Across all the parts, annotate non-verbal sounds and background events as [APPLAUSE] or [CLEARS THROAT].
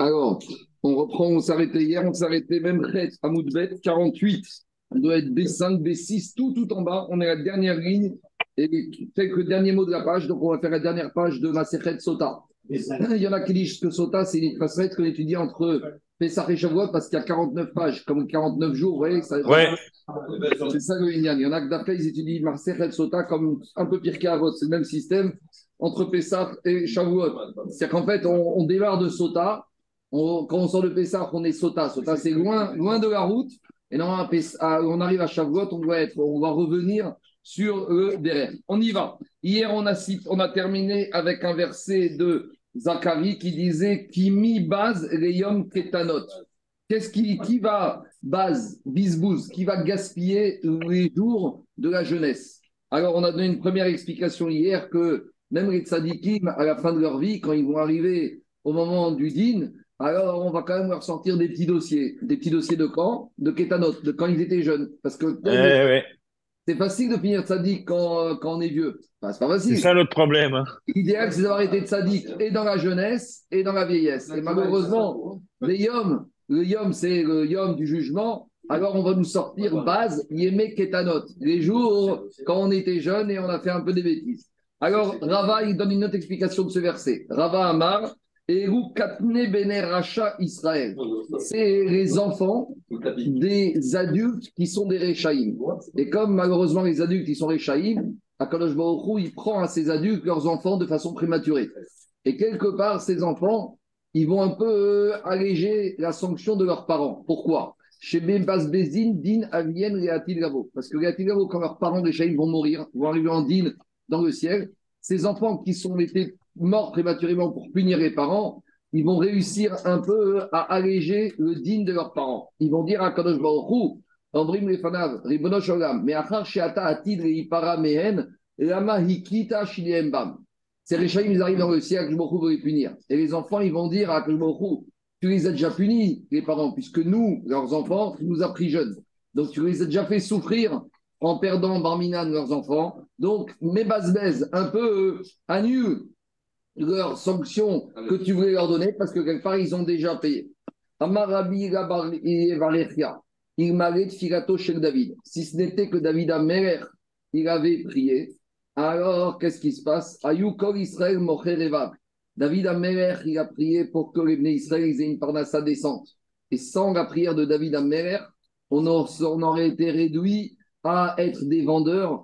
Alors, on reprend, on s'arrêtait hier, on s'arrêtait même à Moudbet 48. On doit être B5, B6, tout, tout en bas. On est à la dernière ligne et quelques derniers mots de la page. Donc, on va faire la dernière page de Masechet Sota. Il y en a qui disent que Sota, c'est une que qu'on étudie entre Pessah et Shavuot parce qu'il y a 49 pages, comme 49 jours. Vous voyez, ça, ouais. C'est ça le Inyan. Il y en a que d'après, ils étudient Masechet Sota comme un peu pire qu'Avot. C'est le même système entre Pessah et Shavuot. C'est-à-dire qu'en fait, on, on démarre de Sota quand on sort de Pessah, on est Sota. Sota, c'est loin, loin de la route. Et non, on arrive à Shavuot, on doit être, on va revenir sur le derrière. On y va. Hier, on a, on a terminé avec un verset de Zacharie qui disait Kimi base reyom ketanot. Qu'est-ce qui, qui va base, bisbouz, qui va gaspiller les jours de la jeunesse? Alors, on a donné une première explication hier que même les tzadikim, à la fin de leur vie, quand ils vont arriver au moment du din, alors on va quand même leur sortir des petits dossiers. Des petits dossiers de quand? De Kétanot, de quand ils étaient jeunes. Parce que eh c'est facile de finir tzaddik quand, quand on est vieux. c'est pas facile. C'est ça notre problème. Hein. L'idéal, c'est d'avoir été tzaddik et dans la jeunesse et dans la vieillesse. Et malheureusement, les yom, le yom, c'est le yom du jugement. Alors on va nous sortir base, yémé ketanot. Les jours quand on était jeune et on a fait un peu des bêtises. Alors Rava, il donne une autre explication de ce verset. Rava Amar, Israël. C'est les enfants des adultes qui sont des Rechaïm. Et comme malheureusement les adultes qui sont Rechaïm, Akadosh Baruch il prend à ces adultes leurs enfants de façon prématurée. Et quelque part, ces enfants, ils vont un peu euh, alléger la sanction de leurs parents. Pourquoi? Chez Bezin, Din, Avien, Gavo. Parce que Gavo, quand leurs parents Rechaïm vont mourir, vont arriver en Din dans le ciel, ces enfants qui sont été morts prématurément pour punir les parents, ils vont réussir un peu à alléger le digne de leurs parents. Ils vont dire à Kadosh Baruch Ambrim Lefanav, Ribonosh Olam, mais Achar Sheata Atid Reipara Mehen, Lama Hikita Shiliembam. Ces Réchaïm, ils arrivent dans le ciel, je veut les punir. Et les enfants, ils vont dire à Baruch tu les as déjà punis, les parents, puisque nous, leurs enfants, tu nous as pris jeunes. Donc tu les as déjà fait souffrir en perdant Barminan, leurs enfants. Donc, mes bases un peu euh, annulent leurs sanctions que tu voulais leur donner parce que quelque part, ils ont déjà payé. Amarabi il filato chez David. Si ce n'était que David Amer, il avait prié. Alors, qu'est-ce qui se passe? Ayukol Israël David Amer, il a prié pour que les Bnei Israël aient une parnassa descente. Et sans la prière de David Amer, on, on aurait été réduit à être des vendeurs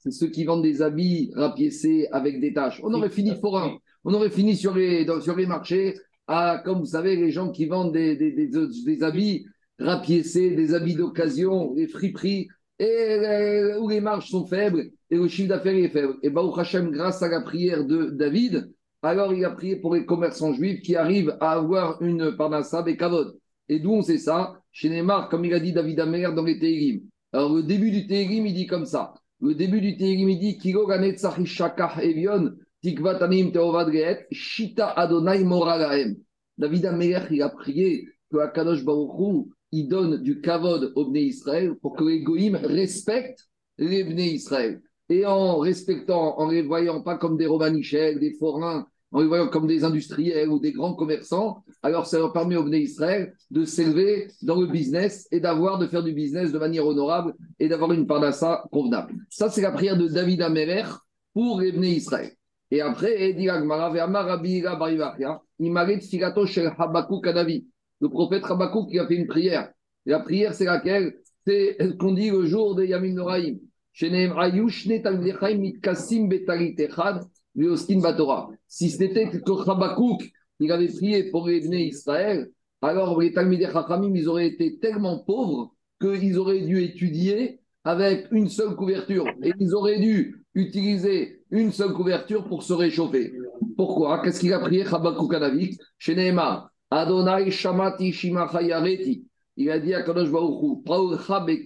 c'est ceux qui vendent des habits rapiécés avec des taches. On aurait fini forain. On aurait fini sur les, marchés, à, comme vous savez, les gens qui vendent des, habits rapiécés, des habits d'occasion, des friperies, et où les marges sont faibles et le chiffre d'affaires est faible. Et Baruch Hashem, grâce à la prière de David, alors il a prié pour les commerçants juifs qui arrivent à avoir une parnassa et kavod. Et d'où on sait ça? Chez Neymar, comme il a dit David Amer dans les Télim. Alors le début du Télim, il dit comme ça le début du Télim, il dit Kilo Evion, Tikvatanim Teovad Shita Adonai Moralaem. David Améler, a prié que Akadosh Baruchou, il donne du kavod au Bnei Israël pour que les Goïm respectent les Bnei Israël. Et en respectant, en les voyant pas comme des Romanichels, des forains, en les voyant comme des industriels ou des grands commerçants, alors ça leur permet au Bnei Israël de s'élever dans le business et d'avoir, de faire du business de manière honorable et d'avoir une parnassa convenable. Ça, c'est la prière de David Améler pour les Bnei Israël. Et après, le prophète Habakkuk qui a fait une prière. la prière, c'est laquelle? C'est ce qu'on dit le jour de Yamim Noraim. Si c'était que Habakkuk, il avait prié pour les Israël, alors les Talmidei Chachamim, ils auraient été tellement pauvres qu'ils auraient dû étudier avec une seule couverture. Et ils auraient dû utiliser une seule couverture pour se réchauffer. Pourquoi? Qu'est-ce qu'il a prié Chez Adonai Shamati Shimachayareti. Il a dit à Kadosh Baruchou,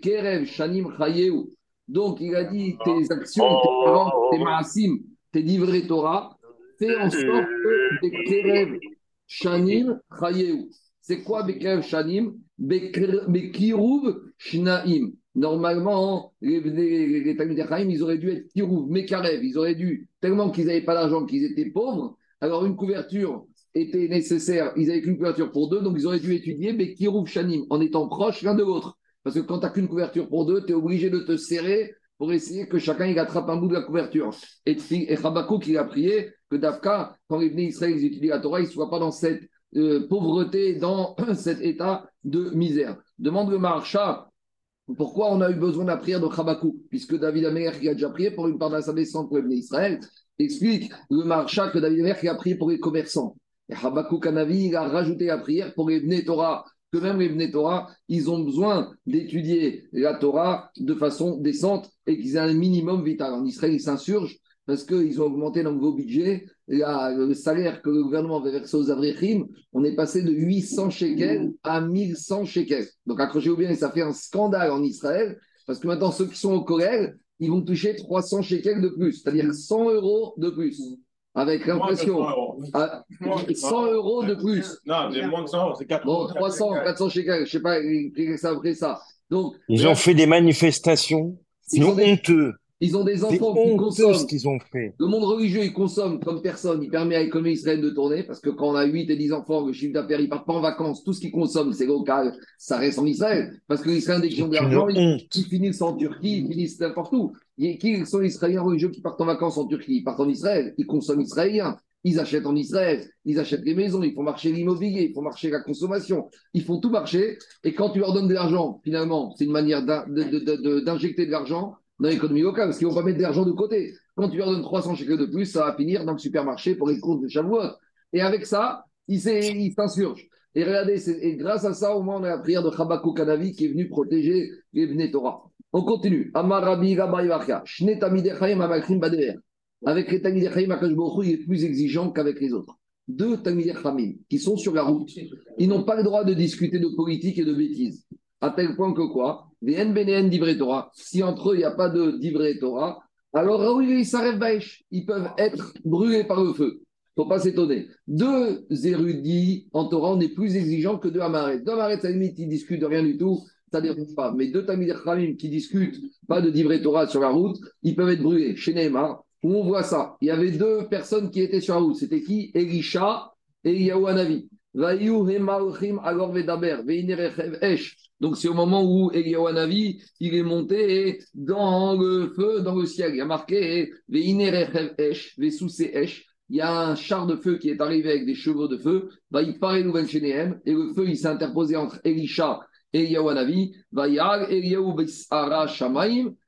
Kerev Shanim Chayeu. Donc il a dit tes actions, tes parents, tes maasim, tes livrets Torah, fais en sorte que Bekerev Shanim Chayeu. C'est quoi Bekerev Shanim? Bekiruv Shnaim. Normalement, les, les, les ils auraient dû être Kiruv, Mekarev, ils auraient dû, tellement qu'ils n'avaient pas d'argent, qu'ils étaient pauvres, alors une couverture était nécessaire, ils avaient qu'une couverture pour deux, donc ils auraient dû étudier, Kirouf Shanim, en étant proches l'un de l'autre. Parce que quand tu n'as qu'une couverture pour deux, tu es obligé de te serrer pour essayer que chacun il attrape un bout de la couverture. Et, et qui a prié que Dafka, quand les venait Israël ils étudient la Torah, ils ne soient pas dans cette euh, pauvreté, dans [CLEARS THROAT] cet état de misère. Demande le Marcha, pourquoi on a eu besoin de la prière de Chabakou Puisque David Amer qui a déjà prié pour une part de sa descente pour les Israël, explique le Marcha que David Amer qui a prié pour les commerçants. Et Habakkuk Kanavi, il a rajouté la prière pour les Bnei Torah, que même les Bnei Torah, ils ont besoin d'étudier la Torah de façon décente et qu'ils aient un minimum vital. En Israël, ils s'insurgent parce qu'ils ont augmenté dans le nouveau budget. le salaire que le gouvernement avait versé aux Avrichim, on est passé de 800 shekels à 1100 shekels. Donc accrochez-vous bien, ça fait un scandale en Israël, parce que maintenant ceux qui sont au Corel, ils vont toucher 300 shekels de plus, c'est-à-dire 100 euros de plus. Avec l'impression. 100 euros de plus. Non, mais moins que 100 euros, c'est 400. Bon, 300, 400 shekels, je ne sais pas, ça après ça. Donc, ils ont fait des manifestations. C'est honteux. Ils ont des enfants qui consomment. ce qu'ils ont fait. Le monde religieux, il consomme comme personne. Il permet à l'économie israélienne de tourner parce que quand on a 8 et 10 enfants, le chiffre d'affaires, ils partent pas en vacances. Tout ce qu'ils consomment, c'est local. Ça reste en Israël. Parce que les Israéliens, dès qu'ils ont de l'argent, ils, finissent en Turquie, ils finissent n'importe où. Qui sont les Israéliens religieux qui partent en vacances en Turquie? Ils partent en Israël. Ils consomment israélien. Ils achètent en Israël, ils achètent les maisons, ils font marcher l'immobilier, ils font marcher la consommation, ils font tout marcher. Et quand tu leur donnes de l'argent, finalement, c'est une manière d'injecter de l'argent dans l'économie locale, parce qu'ils ne vont pas mettre de l'argent de côté. Quand tu leur donnes 300 shekels de plus, ça va finir dans le supermarché pour les courses de Shavuot. Et avec ça, ils s'insurgent. Et regardez, et grâce à ça, au moins, on a la prière de Chabako Kanavi qui est venu protéger les Bnei Torah. On continue. Amarabi Avec les Tamid il est plus exigeant qu'avec les autres. Deux Tamid qui sont sur la route, ils n'ont pas le droit de discuter de politique et de bêtises. À tel point que quoi? Si entre eux, il n'y a pas de divrei Torah, alors ils peuvent être brûlés par le feu. Il ne faut pas s'étonner. Deux érudits en Torah, on est plus exigeant que deux Amaret. Deux Amaret, à la limite, ils discutent de rien du tout, ça ne dérange pas. Mais deux Tamid Khamim qui discutent pas de divrei Torah sur la route, ils peuvent être brûlés. Chez Neymar, où on voit ça, il y avait deux personnes qui étaient sur la route. C'était qui? Elisha et Yahuanavi. Donc c'est au moment où Eliyahu il est monté dans le feu, dans le ciel. Il y a marqué il y a un char de feu qui est arrivé avec des chevaux de feu. Va y parler et le feu il s'est interposé entre Elisha et Eliyahu Va y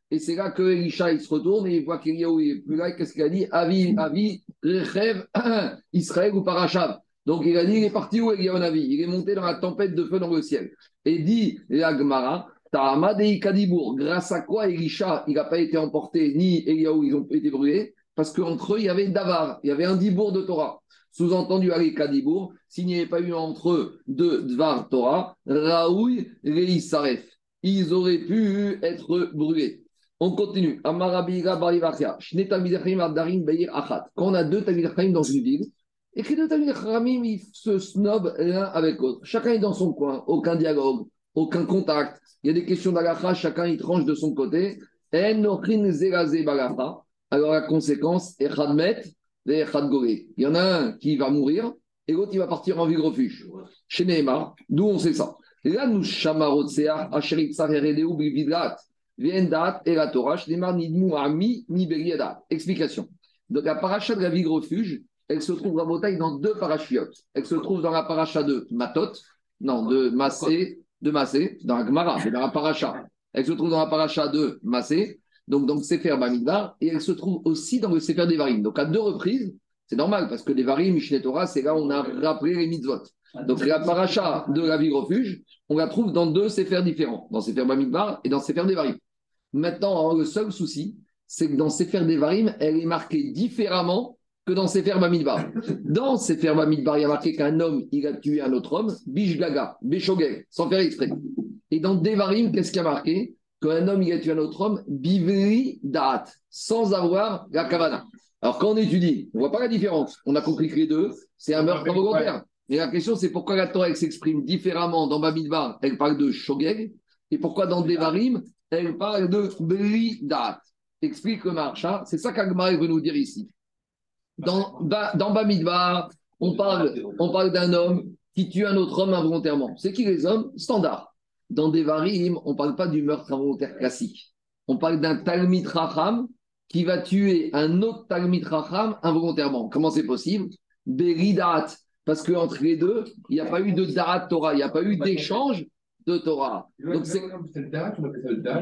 et c'est là que Elisha il se retourne et il voit qu'Eliyahu est plus là. Qu'est-ce qu'il a dit? Avi, Avi, Rechev, Israël ou Parashav. Donc il a dit, il est parti où Eliyahu Il est monté dans la tempête de feu dans le ciel. Et dit l'Agmara, Kadibour, grâce à quoi Elisha, il n'a pas été emporté, ni Eliyahu, ils ont été brûlés, parce qu'entre eux, il y avait Davar, il y avait un Dibour de Torah. Sous-entendu, Ali Kadibour, s'il n'y avait pas eu entre eux deux Dvar Torah, Raoui, Reisaref, ils auraient pu être brûlés. On continue. Quand on a deux Tamid dans une ville, et que les Talmud ils se snobent l'un avec l'autre. Chacun est dans son coin, aucun dialogue, aucun contact. Il y a des questions d'Alacha, chacun il tranche de son côté. Alors la conséquence, est il y en a un qui va mourir et l'autre il va partir en vie refuge. Chez Neymar, d'où on sait ça. Là, nous bividrat, viendat et la Torah, Neymar ami mi Explication. Donc la paracha de la vie refuge, elle se trouve bataille dans deux parachiotes. Elle se trouve dans la paracha de Matot, non, de Massé, de Massé, dans la Gemara, mais dans la paracha. Elle se trouve dans la paracha de Massé, donc dans le Sefer Bamidbar, et elle se trouve aussi dans le Sefer Devarim. Donc à deux reprises, c'est normal, parce que Devarim, Mishneh Torah, c'est là où on a rappelé les mitzvot. Donc la paracha de la vie refuge, on la trouve dans deux Sefer différents, dans Sefer Bamidbar et dans Sefer Devarim. Maintenant, le seul souci, c'est que dans Sefer Devarim, elle est marquée différemment que dans Sefer Bamidbar. Dans Sefer Bamidbar, il y a marqué qu'un homme, il a tué un autre homme, Bishgaga, Beshogeg, sans faire exprès. Et dans Devarim, qu'est-ce qu'il y a marqué? Qu'un homme, il a tué un autre homme, Bivri Da'at, sans avoir la kavana. Alors quand on étudie, on ne voit pas la différence. On a compris que les deux, c'est un meurtre volontaire. Mais la question, c'est pourquoi la Torah s'exprime différemment dans Bamidbar, elle parle de Shogeg, et pourquoi dans Devarim, elle parle de Bri Da'at. Explique le marcha, c'est ça qu'Agmar veut nous dire ici. Dans, dans Bamidbar, on parle, on parle d'un homme qui tue un autre homme involontairement. C'est qui les hommes? Standard. Dans des varim, on ne parle pas du meurtre involontaire classique. On parle d'un Talmid Racham qui va tuer un autre Talmid Racham involontairement. Comment c'est possible? Beridat. Parce qu'entre les deux, il n'y a pas eu de Da'at Torah, il n'y a pas eu d'échange de Torah. Donc c'est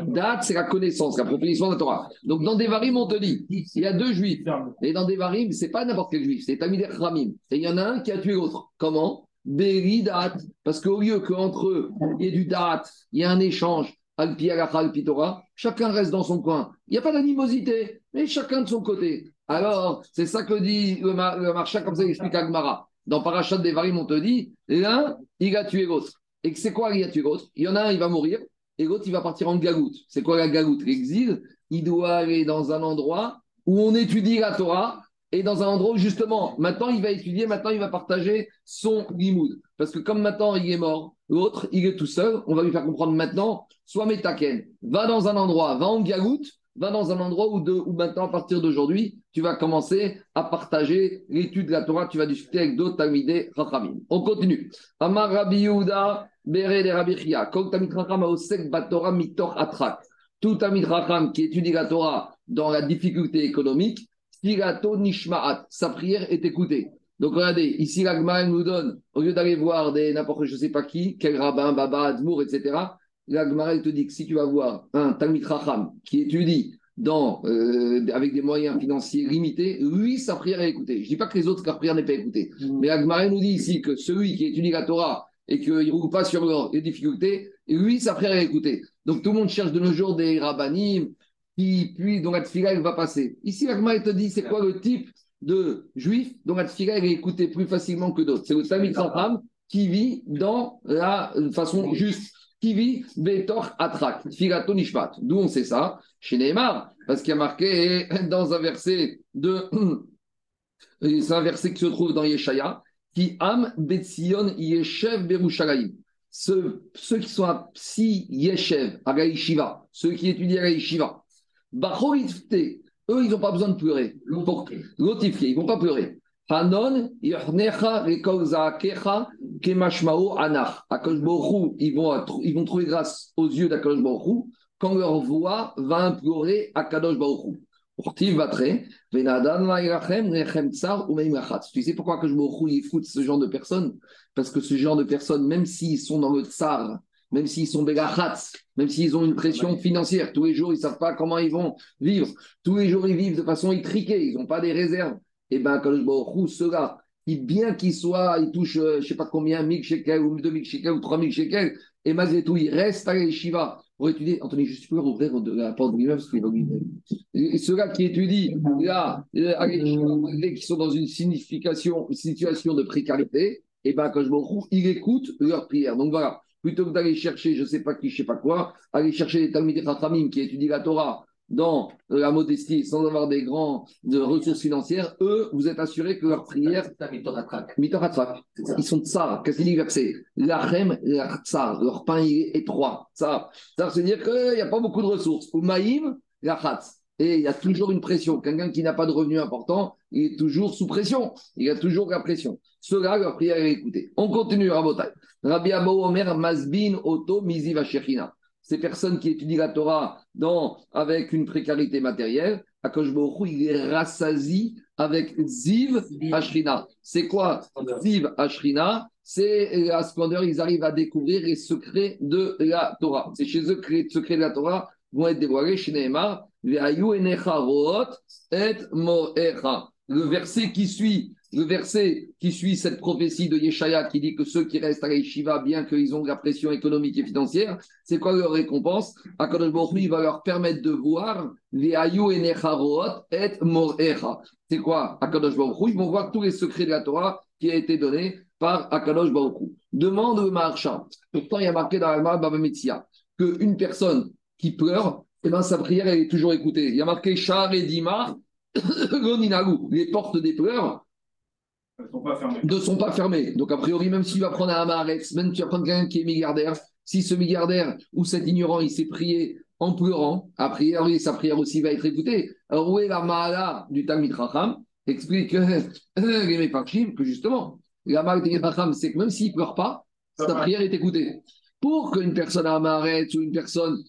date, c'est la connaissance, la proposition de la Torah. Donc dans des varim, on te dit, il y a deux juifs. Et dans des varim, c'est pas n'importe quel juif, c'est Tamid Ramim. Et il y en a un qui a tué l'autre. Comment? Beridat. Parce qu'au lieu qu'entre eux, il y ait du date, il y a un échange, Alpi Alpi Torah, chacun reste dans son coin. Il n'y a pas d'animosité, mais chacun de son côté. Alors, c'est ça que dit le, marchand, comme ça il explique Agmara. Dans Parachat des Varim, on te dit, l'un, il a tué l'autre. Et c'est quoi il a tué l'autre Il y en a un, il va mourir, et l'autre, il va partir en galoute. C'est quoi la galoute? L'exil, il doit aller dans un endroit où on étudie la Torah, et dans un endroit où justement, maintenant il va étudier, maintenant il va partager son limoud. Parce que comme maintenant il est mort, l'autre, il est tout seul, on va lui faire comprendre maintenant, soit Metaken, va dans un endroit, va en galoute, va dans un endroit où, de, où maintenant, à partir d'aujourd'hui, tu vas commencer à partager l'étude de la Torah, tu vas discuter avec d'autres Talmidei Rachamim. On continue. Amar Rabbi Yehuda, Bere de Rabbi Chia, Kol Tamid Racham Aosek Batora Mitor Atrak. Tout Tamid Racham qui étudie la Torah dans la difficulté économique, Tirato Nishmaat, sa prière est écoutée. Donc regardez, ici l'Agma nous donne, au lieu d'aller voir des n'importe je sais pas qui, quel rabbin, Baba, Admour, etc., la Gemara te dit que si tu vas voir un Talmid Racham qui étudie dans, euh, avec des moyens financiers limités, lui, sa prière est écoutée. Je ne dis pas que les autres, leur prière n'est pas écoutée. Mm. Mais la nous dit ici que celui qui étudie la Torah et qu'il ne roule pas sur les difficultés, lui, sa prière est écoutée. Donc tout le monde cherche de nos jours des rabbanim qui, puis, dont la tfila, va passer. Ici, la te dit c'est quoi le type de juif dont la tfila, est écoutée plus facilement que d'autres? C'est le Talmid Racham qui vit dans la façon juste qui vit Betor Atrak, Filato Nishmat. D'où on sait ça Chez Neymar, parce qu'il y a marqué [LAUGHS] dans un verset de. [CLEARS THROAT] Un verset qui se trouve dans Yeshaya, qui am Betzion Yeshev Berushalayim. Ceux, qui sont à Psi Yeshev, à Gaïshiva, ceux qui étudient à Gaïshiva, eux, ils n'ont pas besoin de pleurer. Lotifier, ils ne vont pas pleurer. Hanon, Kemashmao, Anach. Ils vont, ils vont trouver grâce aux yeux d'Akadosh quand leur voix va implorer Akadosh Baruch Portiv Batre, Venadan, Vairachem, Rechem Tsar, ou Tu sais pourquoi Akadosh Baruch il fout ce genre de personnes? Parce que ce genre de personnes, même s'ils sont dans le Tsar, même s'ils sont Begachatz, même s'ils ont une pression financière, tous les jours, ils ne savent pas comment ils vont vivre. Tous les jours, ils vivent de façon étriquée, ils n'ont pas des réserves et eh bien, Kadosh ceux-là, bien qu'il soit, il touche, euh, je ne sais pas combien, 1000 shekels ou 2000 shekels ou 3000 shekels, et malgré tout, il reste à l'Eshiva pour étudier. Je suis peux ouvrir la porte lui-même parce qu'il va Et ceux-là qui étudient, là, qui sont dans une signification, une situation de précarité, et eh bien, quand je il écoute leur prière. Donc voilà, plutôt que d'aller chercher, je ne sais pas qui, je ne sais pas quoi, aller chercher les Talmud qui étudient la Torah dans la modestie sans avoir des grandes de ressources financières, eux, vous êtes assurés que leur prière. Ils sont tsar. Qu'est-ce qu'il dit verset? Lachem, tsar. Leur pain est étroit. Ça, ça veut dire qu'il n'y a pas beaucoup de ressources. Ou maïm, lachatz. Et il y a toujours une pression. Quelqu'un qui n'a pas de revenus importants, il est toujours sous pression. Il a toujours la pression. Cela, leur prière est écoutée. On continue, Rabotai. Rabbi Abou Omer, Masbin, Oto, Mizi, Vachechina ces personnes qui étudient la Torah avec une précarité matérielle, Akosh il est rassasi avec Ziv Ashrina. C'est quoi Ziv Ashrina C'est à splendeur, ils arrivent à découvrir les secrets de la Torah. C'est chez eux que les secrets de la Torah vont être dévoilés chez Neymar. et Le verset qui suit le verset qui suit cette prophétie de Yeshaya qui dit que ceux qui restent à l'Eshiva, bien qu'ils ont la pression économique et financière, c'est quoi leur récompense? Akadosh Baruch va leur permettre de voir les Ayu et C'est quoi? Akadosh Baruch Ils vont voir tous les secrets de la Torah qui a été donné par Akadosh Baruch Demande le marchand. Pourtant, il y a marqué dans la Baba Metzia qu'une personne qui pleure, eh ben, sa prière est toujours écoutée. Il y a marqué Char et Dimar, les portes des pleurs ne sont pas fermés. Donc, a priori, même s'il va prendre un Amaretz, même si tu vas prendre quelqu'un qui est milliardaire, si ce milliardaire ou cet ignorant, il s'est prié en pleurant, a priori, sa prière aussi va être écoutée. Alors, où est la Mahala du Talmid Racham Explique [LAUGHS] les Mefarchim que justement, la marque des Racham, c'est que même s'il ne pleure pas, sa prière est écoutée. Pour qu'une personne arrête ou une personne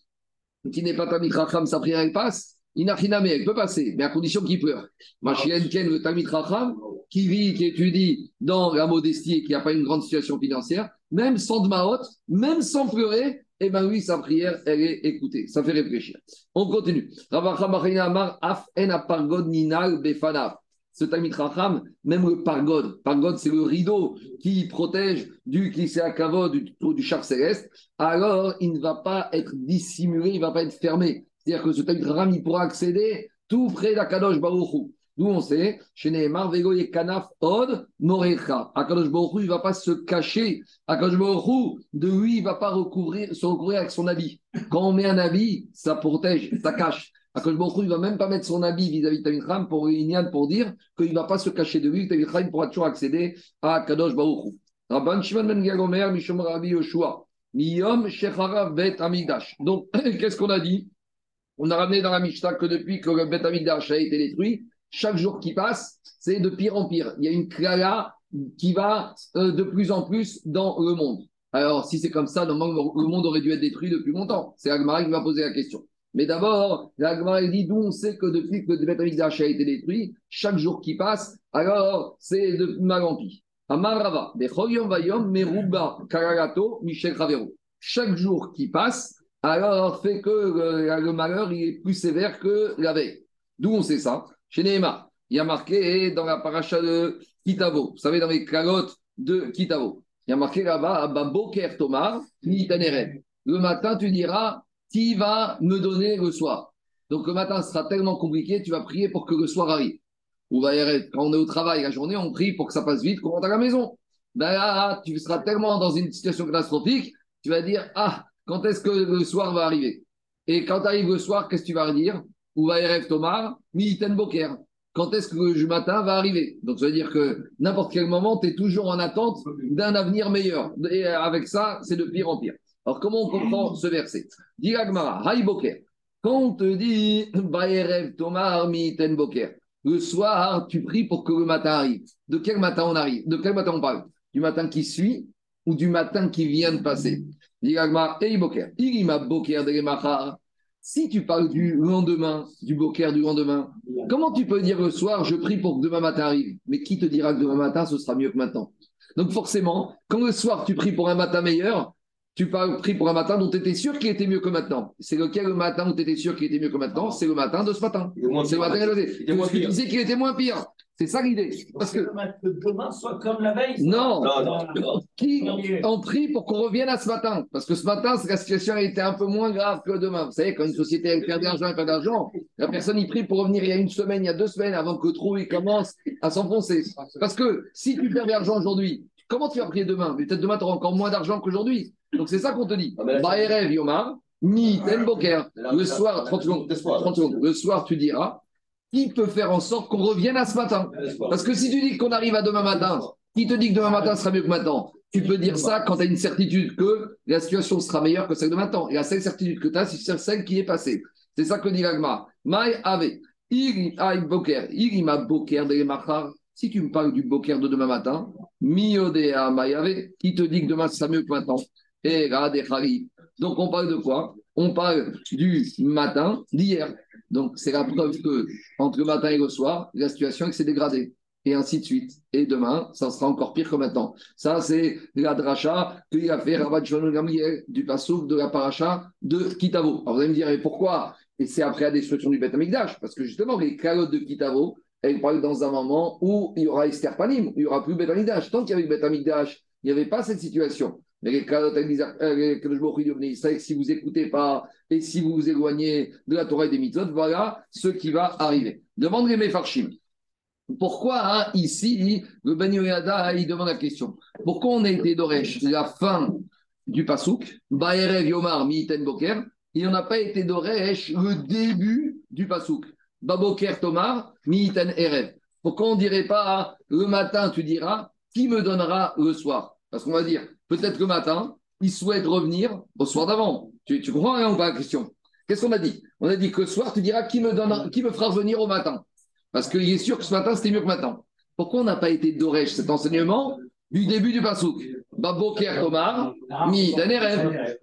qui n'est pas Tamit Racham, sa prière elle passe, Inachiname, elle peut passer, mais à condition qu'il pleure. Machien Ken, le Tamit Racham, qui vit, qui étudie dans la modestie et qui n'a pas une grande situation financière, même sans Dmaot, même sans pleurer, eh bien oui, sa prière, elle est écoutée. Ça fait réfléchir. On continue. Ce Tamit Racham, même le pargod, pargod c'est le rideau qui protège du à Kavod, du, du char céleste, alors il ne va pas être dissimulé, il ne va pas être fermé. C'est-à-dire que ce Tamit Racham, il pourra accéder tout près d'Akadosh Baruchou. D'où on sait, chez Nehemar, Vego Kanaf Od Morecha. Akadosh Baruch il ne va pas se cacher. Akadosh Baruch de lui, il ne va pas recouvrir, se recouvrir avec son habit. Quand on met un habit, ça protège, ça cache. Akadosh Baruch il ne va même pas mettre son habit vis-à-vis de Tamit pour pour dire qu'il ne va pas se cacher de lui. Tamit pourra toujours accéder à Akadosh Baruch Rabban Shimon ben Gagomer, Mishom Rabbi Yoshua. Miyom Shechara Bet Amigdash. Donc, [CLEARS THROAT] qu'est-ce qu'on a dit? On a ramené dans la Mishnah que depuis que le Bet Amigdash a été détruit, chaque jour qui passe, c'est de pire en pire. Il y a une klala qui va euh, de plus en plus dans le monde. Alors, si c'est comme ça, le monde aurait dû être détruit depuis longtemps. C'est Agmara qui va poser la question. Mais d'abord, Agmara dit d'où on sait que depuis que le Beth a été détruit, chaque jour qui passe, alors c'est de mal en pire. Amarava, Vayom, Meruba, Karagato, Michel Ravero. Chaque jour qui passe, alors fait que le, le malheur est plus sévère que la veille. D'où on sait ça? Chez Nehema, il y a marqué dans la paracha de Kitavo, vous savez, dans les calottes de Kitavo, il y a marqué là-bas, Boker Tomar, Le matin, tu diras, qui va me donner le soir? Donc le matin sera tellement compliqué, tu vas prier pour que le soir arrive. Ou quand on est au travail la journée, on prie pour que ça passe vite, qu'on rentre à la maison. Ben là, tu seras tellement dans une situation catastrophique, tu vas dire, ah, quand est-ce que le soir va arriver? Et quand arrive le soir, qu'est-ce que tu vas dire? Ou va Tomar, Militen Boker. Quand est-ce que le matin va arriver? Donc, ça veut dire que n'importe quel moment, tu es toujours en attente d'un avenir meilleur. Et avec ça, c'est de pire en pire. Alors, comment on comprend ce verset? Diragmara, Hay Boker. Quand on te dit Baerev Tomar, Militen Boker, le soir, tu pries pour que le matin arrive. De quel matin on arrive? De quel matin on parle? Du matin qui suit ou du matin qui vient de passer? Diragmara, Hey Boker. Irima Boker de si tu parles du lendemain, du boker du lendemain, comment tu peux dire le soir, je prie pour que demain matin arrive? Mais qui te dira que demain matin, ce sera mieux que maintenant? Donc forcément, quand le soir, tu pries pour un matin meilleur, tu pries pour un matin dont tu étais sûr qu'il était mieux que maintenant. C'est lequel le matin où tu étais sûr qu'il était mieux que maintenant? C'est le matin de ce matin. C'est le matin de Tu disais qu'il était moins pire. C'est ça l'idée. Parce que demain soit comme la veille. Non. Qui en prie pour qu'on revienne à ce matin? Parce que ce matin, la situation a été un peu moins grave que demain. Vous savez, quand une société elle perd de l'argent, elle perd d'argent, la personne y prie pour revenir il y a une semaine, il y a deux semaines, avant que le trou il commence à s'enfoncer. Parce que si tu perds de l'argent aujourd'hui, comment tu vas prier demain? Peut-être demain, tu auras encore moins d'argent qu'aujourd'hui. Donc c'est ça qu'on te dit. Baerev Yomar, Mi Boker. Le soir, 30 secondes, 30 secondes. Le soir, tu diras qui peut faire en sorte qu'on revienne à ce matin? Parce que si tu dis qu'on arrive à demain matin, qui te dit que demain matin sera mieux que maintenant? Tu peux dire ça quand tu as une certitude que la situation sera meilleure que celle de maintenant. Et la seule certitude que tu as, c'est celle qui est passée. C'est ça que dit l'agma. Mai ave. boker. ma boker de Si tu me parles du boker de demain matin, miodea ave. Qui te dit que demain sera mieux que maintenant Et Donc on parle de quoi? On parle du matin d'hier. Donc, c'est la preuve que entre le matin et le soir, la situation s'est dégradée. Et ainsi de suite. Et demain, ça sera encore pire que maintenant. Ça, c'est la dracha qu'il a fait Rabat Gamliel du Passouk de la paracha de Kitavo. Alors, vous allez me dire, et pourquoi? Et c'est après la destruction du Beth Amikdash. Parce que justement, les calottes de Kitavo, elles parlent dans un moment où il y aura Esther Panim, il n'y aura plus Beth Amikdash. Tant qu'il y avait Beth Amikdash, il n'y avait pas cette situation. Si vous écoutez pas et si vous vous éloignez de la Torah et des mitzvot, voilà ce qui va arriver. Demande les Mefarshim. Pourquoi hein, ici, le Ben il demande la question Pourquoi on a été d'Oresh la fin du Pasouk, Baerev Yomar Miiten Boker, et on n'a pas été d'Oresh le début du Pasouk, Baboker Tomar Miiten Erev Pourquoi on ne dirait pas le matin, tu diras, qui me donnera le soir? Parce qu'on va dire, peut-être le matin, il souhaite revenir au soir d'avant. Tu, comprends rien ou pas la question Qu'est-ce qu'on a dit? On a dit que le soir, tu diras qui me, fera revenir au matin. Parce qu'il est sûr que ce matin, c'était mieux que maintenant. Pourquoi on n'a pas été d'Oresh cet enseignement du début du Pasouk Baboker Tomar, Mi Danerev.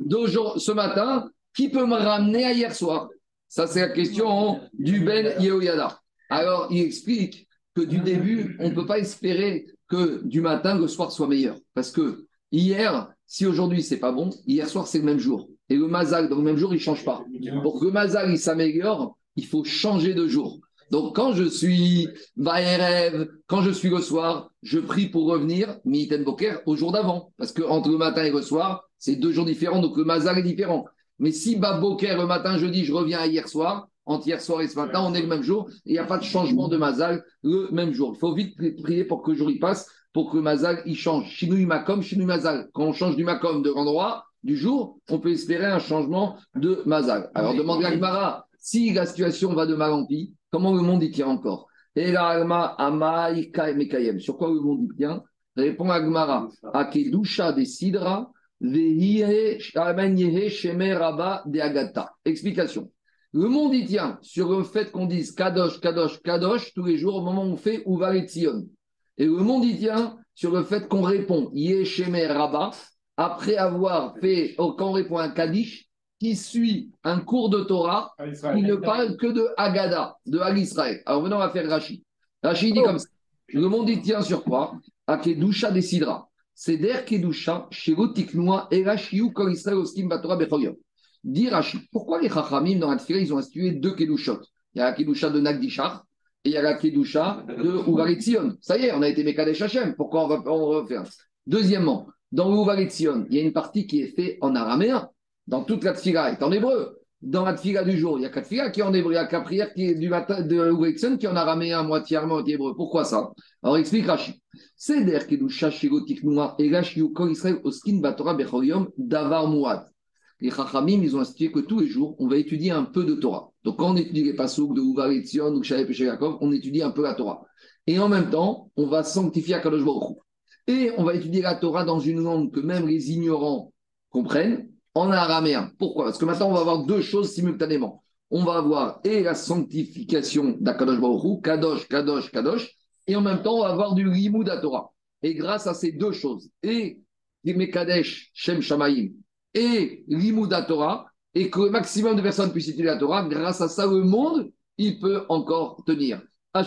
Ce matin, qui peut me ramener à hier soir? Ça, c'est la question du Ben Yehoyada. Alors, il explique que du début, on ne peut pas espérer que du matin, le soir soit meilleur. Parce que hier, si aujourd'hui c'est pas bon, hier soir c'est le même jour. Et le mazal dans le même jour, il ne change pas. Pour que le mazal s'améliore, il faut changer de jour. Donc quand je suis rêve, quand je suis le soir, je prie pour revenir, Miten Boker, au jour d'avant. Parce que entre le matin et le soir, c'est deux jours différents, donc le mazal est différent. Mais si Boker, le matin, je dis, je reviens à hier soir, entre hier soir et ce matin, on est le même jour, il n'y a pas de changement de mazal le même jour. Il faut vite prier pour que le jour passe, pour que le mazal il change. Shinui makom, shinui mazal. Quand on change du makom de l'endroit, du jour, on peut espérer un changement de mazal. Alors demande à Gmara, si la situation va de mal en pis, comment le monde y tient encore? Et Sur quoi le monde y tient? Répond Agmara, Akedusha des Sidra, Explication. Le monde y tient sur le fait qu'on dise Kadosh, Kadosh, Kadosh tous les jours au moment où on fait Uvaretzion. Et le monde y tient sur le fait qu'on répond Yeshemer Rabba après avoir fait, oh, quand on répond un Kaddish qui suit un cours de Torah qui ne parle que de Agada, de Al-Israël. Alors maintenant, on va faire Rashi. Rashi dit oh. comme ça Le monde y tient sur quoi? Akedusha décidera. C'est der Kedusha, Shegotiknoa, Erashiu, Kol Israël, Oskim, Batora, Bechoyom. Dit pourquoi les Chachamim dans la Tfila, ils ont institué deux Kedushot? Il y a la Kedusha de Nagdishar et il y a la Kedusha de Uvaritzion. Ça y est, on a été Mekadesh Hashem. Pourquoi on va on Deuxièmement, dans Uvaritzion, il y a une partie qui est faite en araméen. Dans toute la Tfila est en hébreu. Dans la Tfila du jour, il y a quatre Tfila qui est en hébreu. Il y a quatre prières qui est du matin de Uvaritzion qui est en araméen, moitié araméen, moitié hébreu. Pourquoi ça? Alors explique Rachid. C'est der Kedusha Shigotiknoa et Kol Israël Oskin Batora Bechoyom Davar Muad les Chachamim, ils ont institué que tous les jours, on va étudier un peu de Torah. Donc, quand on étudie les pasouks de Uvar et Tzion, ou Shalep et on étudie un peu la Torah. Et en même temps, on va sanctifier Akadosh Baruch Et on va étudier la Torah dans une langue que même les ignorants comprennent, en araméen. Pourquoi? Parce que maintenant, on va avoir deux choses simultanément. On va avoir et la sanctification d'Akadosh Baruch Kadosh, Kadosh, Kadosh, et en même temps, on va avoir du Limud Torah. Et grâce à ces deux choses, et Mekadesh, Shem Shamayim, et l'Imouda Torah, et que le maximum de personnes puissent étudier la Torah, grâce à ça, le monde, il peut encore tenir. La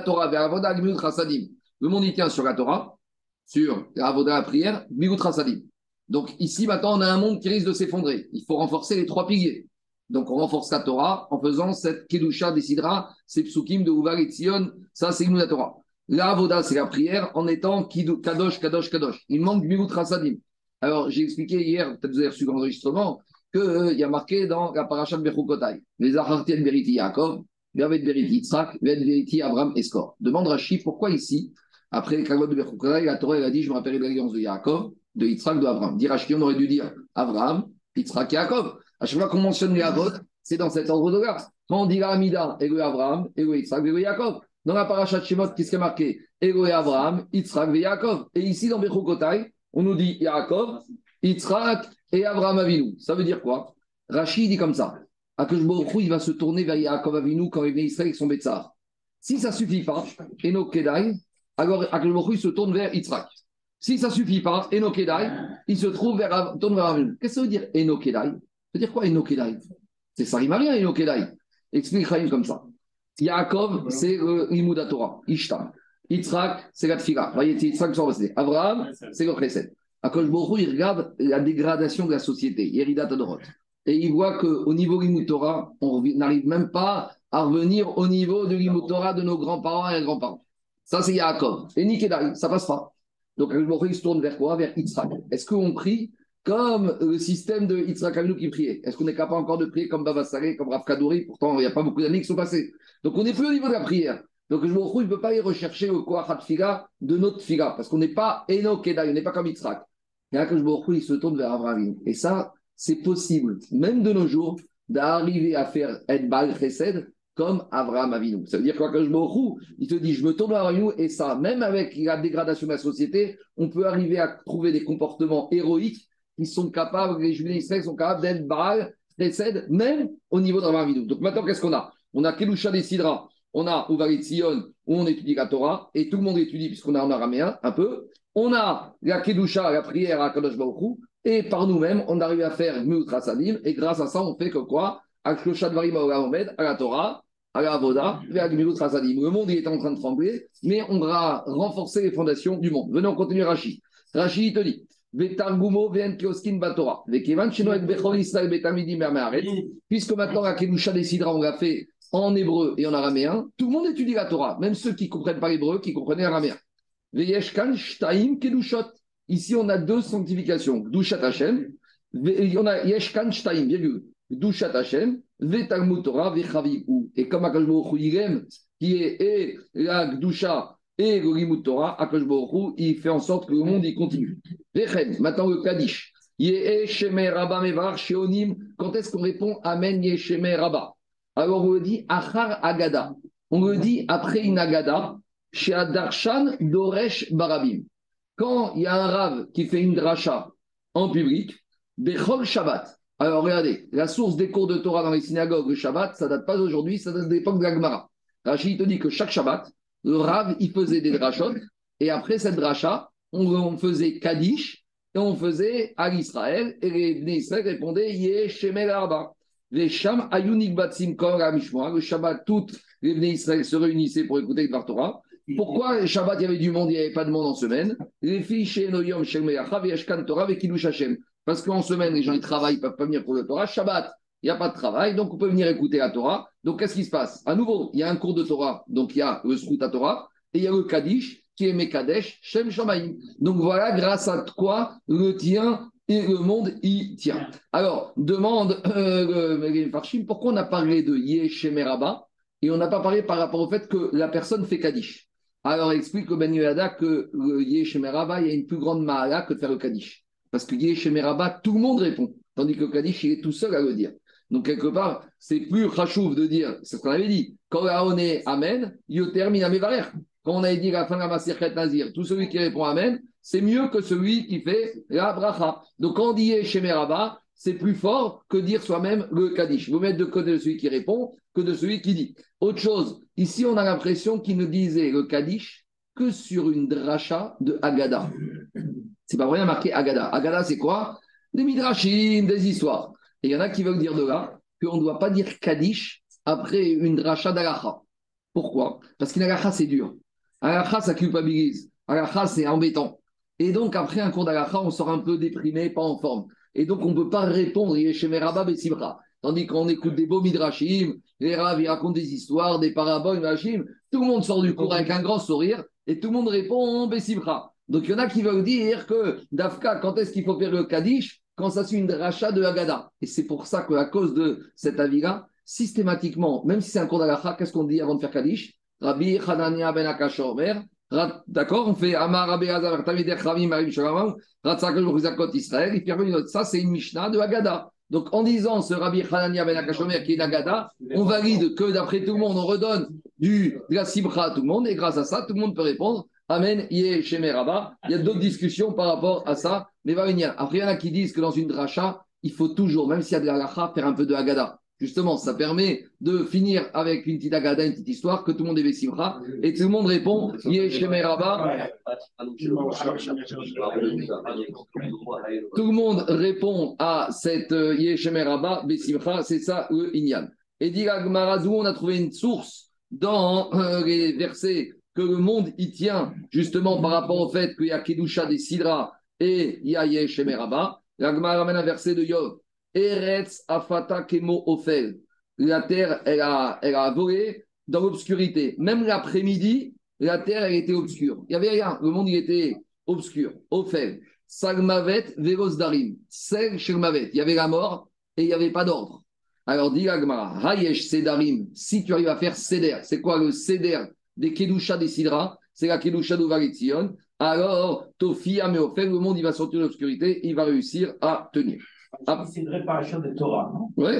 Torah Le monde, il tient sur la Torah, sur Avoda, la prière, Mimut Chassadim. Donc ici, maintenant, on a un monde qui risque de s'effondrer. Il faut renforcer les trois piliers. Donc on renforce la Torah en faisant cette Kedusha décidera, ces psukim de Uval et Tzion, ça c'est la Torah. La c'est la prière en étant Kadosh, Kadosh, Kadosh. Il manque Mimut Chassadim. Alors, j'ai expliqué hier, peut-être vous avez reçu l'enregistrement, qu'il euh, y a marqué dans la paracha de Bechukotai, les Achartiennes Beriti Yaakov, Vervet Beriti Yitzhak, Vervet Beriti Abraham Escor. Demande Rashi pourquoi ici, après Kavod de Bechukotai, la Torah a dit Je me rappelle l'alliance de Yaakov, de Yitzhak, de Abraham. Dit Rashi, on aurait dû dire Abraham, Yitzhak Yaakov. À chaque fois qu'on mentionne les Avot, c'est dans cet ordre de grâce. Quand on dit la Hamida, Ego Abraham, Ego Yitzhak, Ego Yaakov. Dans la paracha de Shemot, qu'est-ce qui est marqué? Ego Abraham, Yitzhak Yaakov. Et ici, dans Bechukotai, on nous dit Yaakov, Yitzhak et Abraham Avinu. Ça veut dire quoi? Rachid dit comme ça. Akashborou, il va se tourner vers Yaakov Avinu quand il vient Israël avec son Betsar. Si ça suffit pas, Enoch Kedai, alors Akashborou, il se tourne vers Yitzhak. Si ça suffit pas, Enoch Kedai, il se trouve vers, tourne vers Avinu. Qu'est-ce que ça veut dire Enoch Kedai? Ça veut dire quoi Enoch Kedai? C'est ça rime à rien, Enoch Kedai. Explique Chaim comme ça. Yaakov, c'est le Torah, Ishtam. Yitzhak, c'est la Tfila. Voyez, Yitzhak, c'est Abraham, c'est le Chesed. Akosh il regarde la dégradation de la société, Yeridat Adorot. Et il voit qu'au niveau Torah, on n'arrive même pas à revenir au niveau de l'Imutora de nos grands-parents et grands-parents. Ça, c'est Yaakov. Et Nikedai, ça passe pas. Donc, Akosh il se tourne vers quoi? Vers Yitzhak. Est-ce qu'on prie comme le système de Yitzhak Avinu qui priait? Est-ce qu'on est capable encore de prier comme Baba comme Rav Kadouri? Pourtant, il n'y a pas beaucoup d'années qui sont passées. Donc, on n'est plus au niveau de la prière. Donc, je me ne peut pas aller rechercher le Koachat Figa de notre Figa, parce qu'on n'est pas Eno Kedai, on n'est pas comme Yitzhak. Et là, il se tourne vers Abraham. Et ça, c'est possible, même de nos jours, d'arriver à faire Edbal Chesed comme Abraham Avinu. Ça veut dire quoi que je il te dit, je me tourne vers Abraham et ça, même avec la dégradation de la société, on peut arriver à trouver des comportements héroïques qui sont capables, les juifs d'Israël sont capables Baal, Chesed, même au niveau d'Abraham Avinu. Donc maintenant, qu'est-ce qu'on a? On a Kedusha des Sidra, on a Uvarit Sion, où on étudie la Torah, et tout le monde étudie, puisqu'on a en araméen un peu. On a la Kedusha, la prière à Kadosh Baruch et par nous-mêmes, on arrive à faire Miut Rasadim, et grâce à ça, on fait que quoi? À Varim à la Torah, à la Avoda, vers Miut Rasadim. Le monde il est en train de trembler, mais on va renforcer les fondations du monde. Venons, on continue Rashi. Rashi, il te dit Puisque maintenant la Kedusha décidera, on l'a fait en hébreu et en araméen, tout le monde étudie la Torah, même ceux qui ne comprennent pas l'hébreu, qui comprennent l'araméen. Ici, on a deux sanctifications. Dushat Hashem, on a Yeshkan Shtaim, virgule. Dushat Hashem, Vetalmud Torah, Vechaviku. Et comme Akash Baruch qui est et la Gdusha et le Torah, Akash il fait en sorte que le monde y continue. Vechen, maintenant le Kaddish. Yesheme Rabba Mevar, Sheonim. Quand est-ce qu'on répond Amen Yesheme Rabba? Alors on le dit Achar Agada. On le dit après une Agada, chez Adarshan Doresh Barabim. Quand il y a un rave qui fait une dracha en public, Bechol Shabbat. Alors regardez, la source des cours de Torah dans les synagogues, le Shabbat, ça date pas d'aujourd'hui, ça date de l'époque de l'Agmara. Rachid te dit que chaque Shabbat, le rave, il faisait des drachot, et après cette dracha, on, faisait Kaddish, et on faisait à l'Israël, et les Israël répondaient Yeshemel Arba. Les Sham Ayunik Batsim Kor Le Shabbat, toutes les Bnei Israël se réunissaient pour écouter le Torah. Pourquoi le Shabbat, il y avait du monde, il n'y avait pas de monde en semaine? Les filles chez Noyom, chez Torah, avec Hashem. Parce qu'en semaine, les gens ils travaillent, ils ne peuvent pas venir pour le Torah. Shabbat, il n'y a pas de travail, donc on peut venir écouter la Torah. Donc qu'est-ce qui se passe? À nouveau, il y a un cours de Torah, donc il y a le Srout à Torah, et il y a le Kaddish, qui est Mekadesh, Shem Shamaim. Donc voilà, grâce à quoi le tien et le monde y tient. Alors, demande euh, Farshim, pourquoi on a parlé de Yeshemeraba et on n'a pas parlé par rapport au fait que la personne fait Kaddish? Alors, il explique au Ben Yoda que le Yeshemeraba, il y a une plus grande mahala que de faire le Kaddish. Parce que Yeshemeraba, tout le monde répond. Tandis que le Kaddish, il est tout seul à le dire. Donc, quelque part, c'est plus rachouf de dire, c'est ce qu'on avait dit. Quand on est Amen, termine à. Quand on avait dit à la fin de la Masirket Nazir, tout celui qui répond Amen, c'est mieux que celui qui fait la bracha. Donc, quand on dit Yeshemeraba, c'est plus fort que dire soi-même le Kaddish. Vous mettez de côté celui qui répond que de celui qui dit. Autre chose, ici on a l'impression qu'il ne disait le Kaddish que sur une dracha de Agada. C'est pas vrai, marqué Agada. Agada, c'est quoi? Des midrashim, des histoires. Et il y en a qui veulent dire de là qu'on ne doit pas dire Kaddish après une dracha d'Alacha. Pourquoi? Parce qu'une Alacha, c'est dur. Alacha, ça culpabilise. Alacha, c'est embêtant. Et donc, après un cours d'Alacha, on sort un peu déprimé, pas en forme. Et donc, on ne peut pas répondre Yeshemeraba Besibra. Tandis qu'on écoute des beaux midrashim, les raves, ils racontent des histoires, des paraboles, midrashim, tout le monde sort du cours avec un grand sourire et tout le monde répond Besibra. Donc, il y en a qui veulent dire que Dafka, quand est-ce qu'il faut faire le Kaddish? Quand ça suit une dracha de Haggadah. Et c'est pour ça qu'à cause de cet avis-là, systématiquement, même si c'est un cours d'Alacha, qu'est-ce qu'on dit avant de faire Kaddish? Rabbi Hanania ben Akashomer, D'accord On fait Amar Rabbi Hazar, Tamider Chavim, Marim Shalom, Israël. Et ça, c'est une Mishnah de Haggadah. Donc, en disant ce Rabbi Hanania ben qui est d'Agada, on valide que d'après tout le monde, on redonne du, de la Sibra à tout le monde, et grâce à ça, tout le monde peut répondre Amen, Yé, Shemé, Rabba. Il y a d'autres discussions par rapport à ça, mais va venir. Après, il y en a qui disent que dans une dracha, il faut toujours, même s'il y a de la faire un peu de Haggadah. Justement, ça permet de finir avec une petite agada, une petite histoire, que tout le monde est Vessimra, et tout le monde répond Rabba. Tout le monde répond à cette euh, Yesheme Rabba, Vessimra, c'est ça le Inyan. Et dit Marazou, on a trouvé une source dans euh, les versets que le monde y tient, justement par rapport au fait qu'il y a Kedusha des Sidra et il y a Yesheme Rabba. L'Agmara ramène un verset de Yov. Eretz afata kemo ofel. La terre, elle a, elle a volé dans l'obscurité. Même l'après-midi, la terre, elle était obscure. Il n'y avait rien. Le monde, il était obscur. Ofel. Salmavet veros darim. Sel. Il y avait la mort et il n'y avait pas d'ordre. Alors, dit Agmara, Hayesh Sedarim, si tu arrives à faire Seder, c'est quoi le Seder des Kedusha des Sidra? C'est la Kedusha d'Ovarition. Alors, Tofia Meofel, le monde, il va sortir de l'obscurité, il va réussir à tenir. Sidré Parachia de Torah, non? Oui,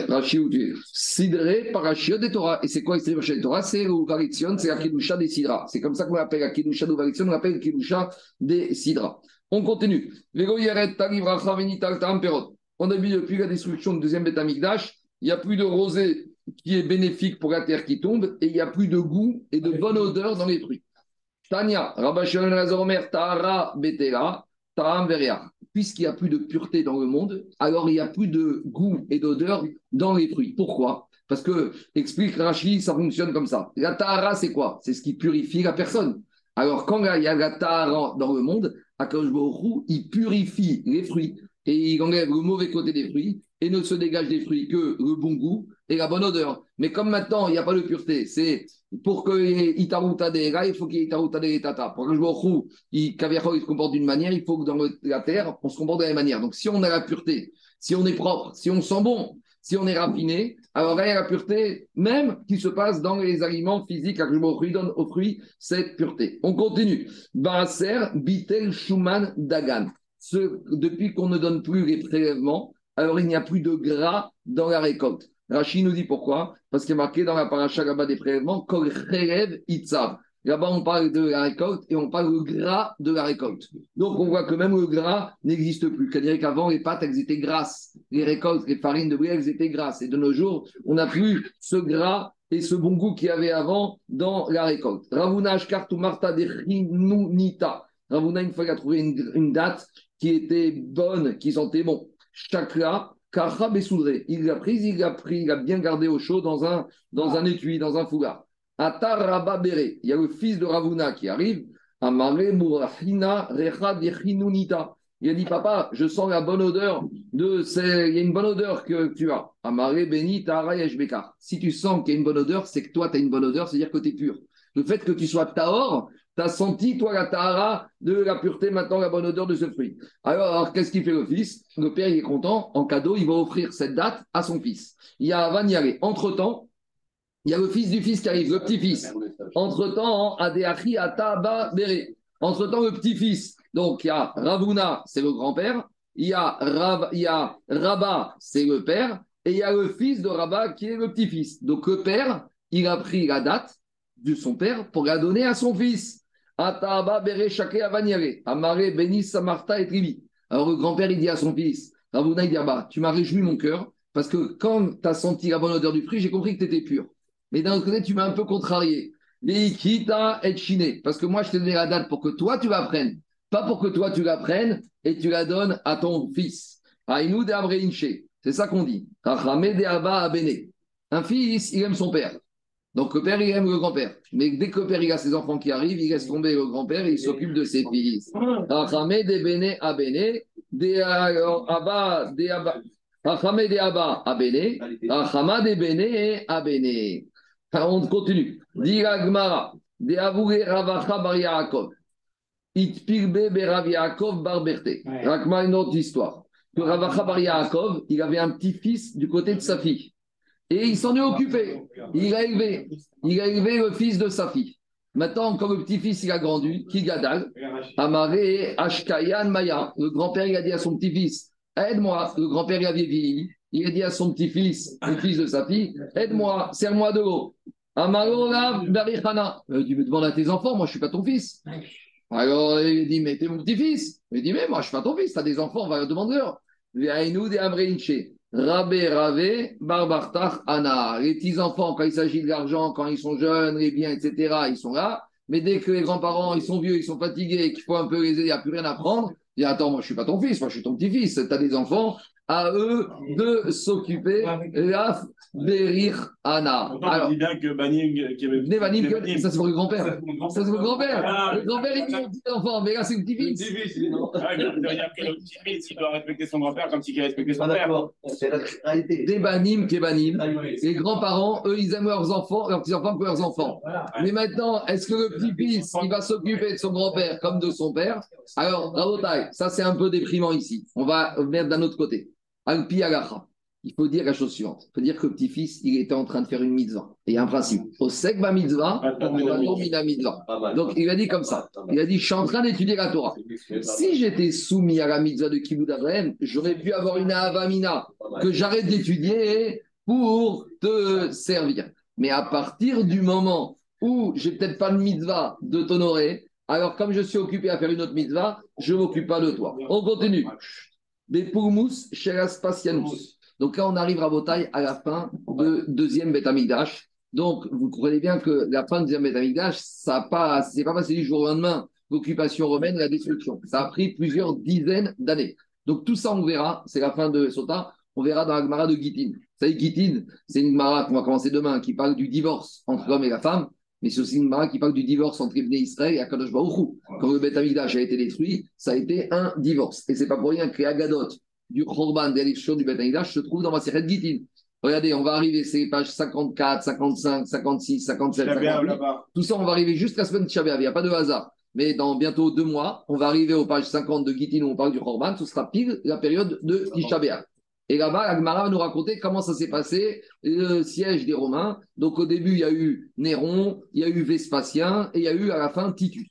Sidré Parachia de Torah. Et c'est quoi Sidré Parachia de Torah? C'est l'Uvarition, c'est la Kedusha des Sidra. C'est comme ça qu'on appelle la Kedusha d'Uvarition, on l'appelle la Kedusha des Sidra. On continue. On a vu depuis la destruction du deuxième Betamikdash, il n'y a plus de rosée qui est bénéfique pour la terre qui tombe et il n'y a plus de goût et de bonne odeur dans les fruits. Tania, Rabashon Razomer, Tahara, Betela, Taram Veria. Puisqu'il n'y a plus de pureté dans le monde, alors il n'y a plus de goût et d'odeur dans les fruits. Pourquoi? Parce que, explique Rachid, ça fonctionne comme ça. La Tahara, c'est quoi? C'est ce qui purifie la personne. Alors, quand il y a la Tahara dans le monde, Baruch il purifie les fruits et il enlève le mauvais côté des fruits et ne se dégage des fruits que le bon goût et la bonne odeur. Mais comme maintenant, il n'y a pas de pureté, c'est pour que Itaruta de il faut qu'il y ait Itaruta de Tata. Pour que je vois il se comporte d'une manière, il faut que dans la terre, on se comporte de la même manière. Donc si on a la pureté, si on est propre, si on sent bon, si on est raffiné, alors il y a la pureté même qui se passe dans les aliments physiques. Que je donne aux fruits cette pureté. On continue. Baaser, Bitel, Schumann, Dagan. Ce, depuis qu'on ne donne plus les prélèvements, alors il n'y a plus de gras dans la récolte. Rachid nous dit pourquoi? Parce qu'il est marqué dans la paracha là-bas des prélèvements, Kol Itzav. Là-bas, on parle de la récolte et on parle du gras de la récolte. Donc, on voit que même le gras n'existe plus. C'est-à-dire qu'avant, les pâtes, elles étaient grasses. Les récoltes, les farines de blé, elles étaient grasses. Et de nos jours, on n'a plus ce gras et ce bon goût qu'il y avait avant dans la récolte. Ravuna Kartu Marta de Ravuna, une fois qu'il a trouvé une, date qui était bonne, qui sentait bon. Il l'a prise, il l'a pris, il l'a bien gardé au chaud dans un, dans un étui, dans un foulard. Il y a le fils de Ravuna qui arrive. Amare Recha Il a dit, papa, je sens la bonne odeur de il y a une bonne odeur que tu as. Amare Beni Si tu sens qu'il y a une bonne odeur, c'est que toi, tu as une bonne odeur, c'est-à-dire que tu es pur. Le fait que tu sois Tahor, tu as senti, toi, la tahara de la pureté, maintenant la bonne odeur de ce fruit. Alors, qu'est-ce qu'il fait le fils? Le père, il est content. En cadeau, il va offrir cette date à son fils. Il y a Van Entre-temps, il y a le fils du fils qui arrive, le petit-fils. Entre-temps, Adeachi Ataba Bere. Entre-temps, le petit-fils. Donc, il y a Ravuna, c'est le grand-père. Il y a, il y a Rabba, c'est le père. Et il y a le fils de Rabba qui est le petit-fils. Donc, le père, il a pris la date de son père pour la donner à son fils. Ataba bere shake avaniare. Amare benis samarta et trivi. Alors le grand-père, il dit à son fils, Ravuna, il dit, ah bah, tu m'as réjoui mon cœur, parce que quand tu as senti la bonne odeur du fruit, j'ai compris que tu étais pur. Mais d'un autre côté, tu m'as un peu contrarié. Kita et chiné. Parce que moi, je t'ai donné la date pour que toi, tu l'apprennes. Pas pour que toi, tu l'apprennes et tu la donnes à ton fils. Aïnou de C'est ça qu'on dit. Un fils, il aime son père. Donc le père, il aime le grand-père. Mais dès que le père, il a ses enfants qui arrivent, il laisse tomber le grand-père et il s'occupe de ses fils. Rachamé de bene a bene, de abba, de abba. Rachamé de abba a bene, rachama de bene a bene. On continue. Dira Gmara, de avoué ravacha bar Yaakov. Itpirbe berav Yaakov bar Berte. Rakma, une autre histoire. Que Ravacha bar Yaakov, il avait un petit-fils du côté de sa fille. Et il s'en est occupé. Il a élevé. Il a élevé le fils de sa fille. Maintenant, quand le petit-fils il a grandi, Kigadal, Amaré, Ashkayan, Maya, le grand-père il a dit à son petit-fils, aide-moi. Le grand-père il a vieilli. Il a dit à son petit-fils, le fils de sa fille, aide-moi, serre-moi de l'eau. Amaro, Barichana. Tu me demandes à tes enfants, moi je ne suis pas ton fils. Alors il dit, mais t'es mon petit-fils. Il dit, mais moi je suis pas ton fils, tu as des enfants, on va demander. Rabé, Rabé, Barbartach, Anna. Les petits-enfants, quand il s'agit de l'argent, quand ils sont jeunes, les biens, etc., ils sont là. Mais dès que les grands-parents, ils sont vieux, ils sont fatigués, qu'il faut un peu les aider, il n'y a plus rien à prendre, il dit Attends, moi je ne suis pas ton fils, moi je suis ton petit-fils. Tu as des enfants, à eux de s'occuper. Berir Anna. Alors, on dit bien que Banim. Qui Banim, ça c'est pour le grand-père. Ça c'est pour le grand-père. Ah, le grand-père, il dit au petit enfant, mais là c'est le petit-fils. Le petit-fils, non. Ah, le petit-fils, il doit respecter son grand-père comme s'il respectait son père. C'est la réalité. Des Banim, qui Banim. Ah, Les grands-parents, eux, ils aiment leurs enfants, leurs petits-enfants que leurs enfants. Mais maintenant, est-ce que le petit-fils, il va s'occuper de son grand-père comme de son père? Alors, Rabotai, ça c'est un peu déprimant ici. On va mettre d'un autre côté. Alpi Il faut dire la chose suivante. Il faut dire que le petit-fils, il était en train de faire une mitzvah. Et il y a un principe. Au mitzvah, on va mitzvah. Donc il a dit comme ça. Il a dit, je suis en train d'étudier la Torah. Si j'étais soumis à la mitzvah de Kibbutz Avraham, j'aurais pu avoir une avamina que j'arrête d'étudier pour te servir. Mais à partir du moment où j'ai peut-être pas de mitzvah de t'honorer, alors comme je suis occupé à faire une autre mitzvah, je ne m'occupe pas de toi. On continue. Bepurmus Sheraspasianus. Donc là, on arrive à Botaï à la fin de deuxième Beth Amikdash. Donc, vous comprenez bien que la fin de deuxième Beth Amikdash, ça n'est pas, pas passé du jour au lendemain, l'occupation romaine, la destruction. Ça a pris plusieurs dizaines d'années. Donc, tout ça, on verra, c'est la fin de Sota, on verra dans la Gemara de Gittin. Vous savez, Gittin, c'est une Gemara qu'on va commencer demain, qui parle du divorce entre l'homme et la femme, mais c'est aussi une Gemara qui parle du divorce entre Ibn Israël et Akadosh Baruch. Quand le Beth Amikdash a été détruit, ça a été un divorce. Et c'est pas pour rien que les Agadot du Khorban, des du Beth Amikdash, se trouvent dans ma série Gittin. Regardez, on va arriver, c'est les pages 54, 55, 56, 57, 58. Tout ça, on va arriver juste la semaine de Shabbat. Il n'y a pas de hasard. Mais dans bientôt deux mois, on va arriver aux pages 50 de Gittin où on parle du Khorban. Ce sera pile la période de Tisha Et là-bas, Agmara va nous raconter comment ça s'est passé, le siège des Romains. Donc au début, il y a eu Néron, il y a eu Vespasien et il y a eu à la fin Titus.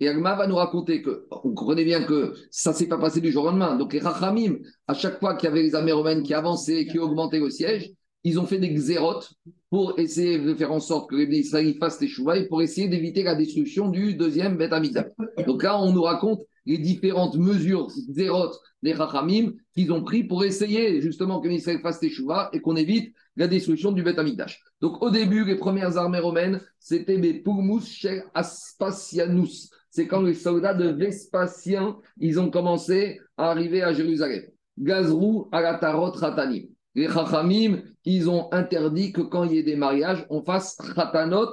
Et Agma va nous raconter que, vous comprenez bien que ça ne s'est pas passé du jour au lendemain. Donc les Rachamim, à chaque fois qu'il y avait les armées romaines qui avançaient, qui augmentaient le siège, ils ont fait des xérotes pour essayer de faire en sorte que les Israéliens fassent des chouvailles pour essayer d'éviter la destruction du deuxième Beth Amikdash. Donc là, on nous raconte les différentes mesures xérotes des Rachamim qu'ils ont pris pour essayer justement que l'Israël fasse des chouvailles et qu'on évite la destruction du Beth Amikdash. Donc au début, les premières armées romaines, c'était des Pulmus chez Aspasianus. C'est quand les soldats de Vespasien, ils ont commencé à arriver à Jérusalem. Gazrou, Alatarot, Ratanim les Chachamim, ils ont interdit que quand il y ait des mariages, on fasse Khatanot,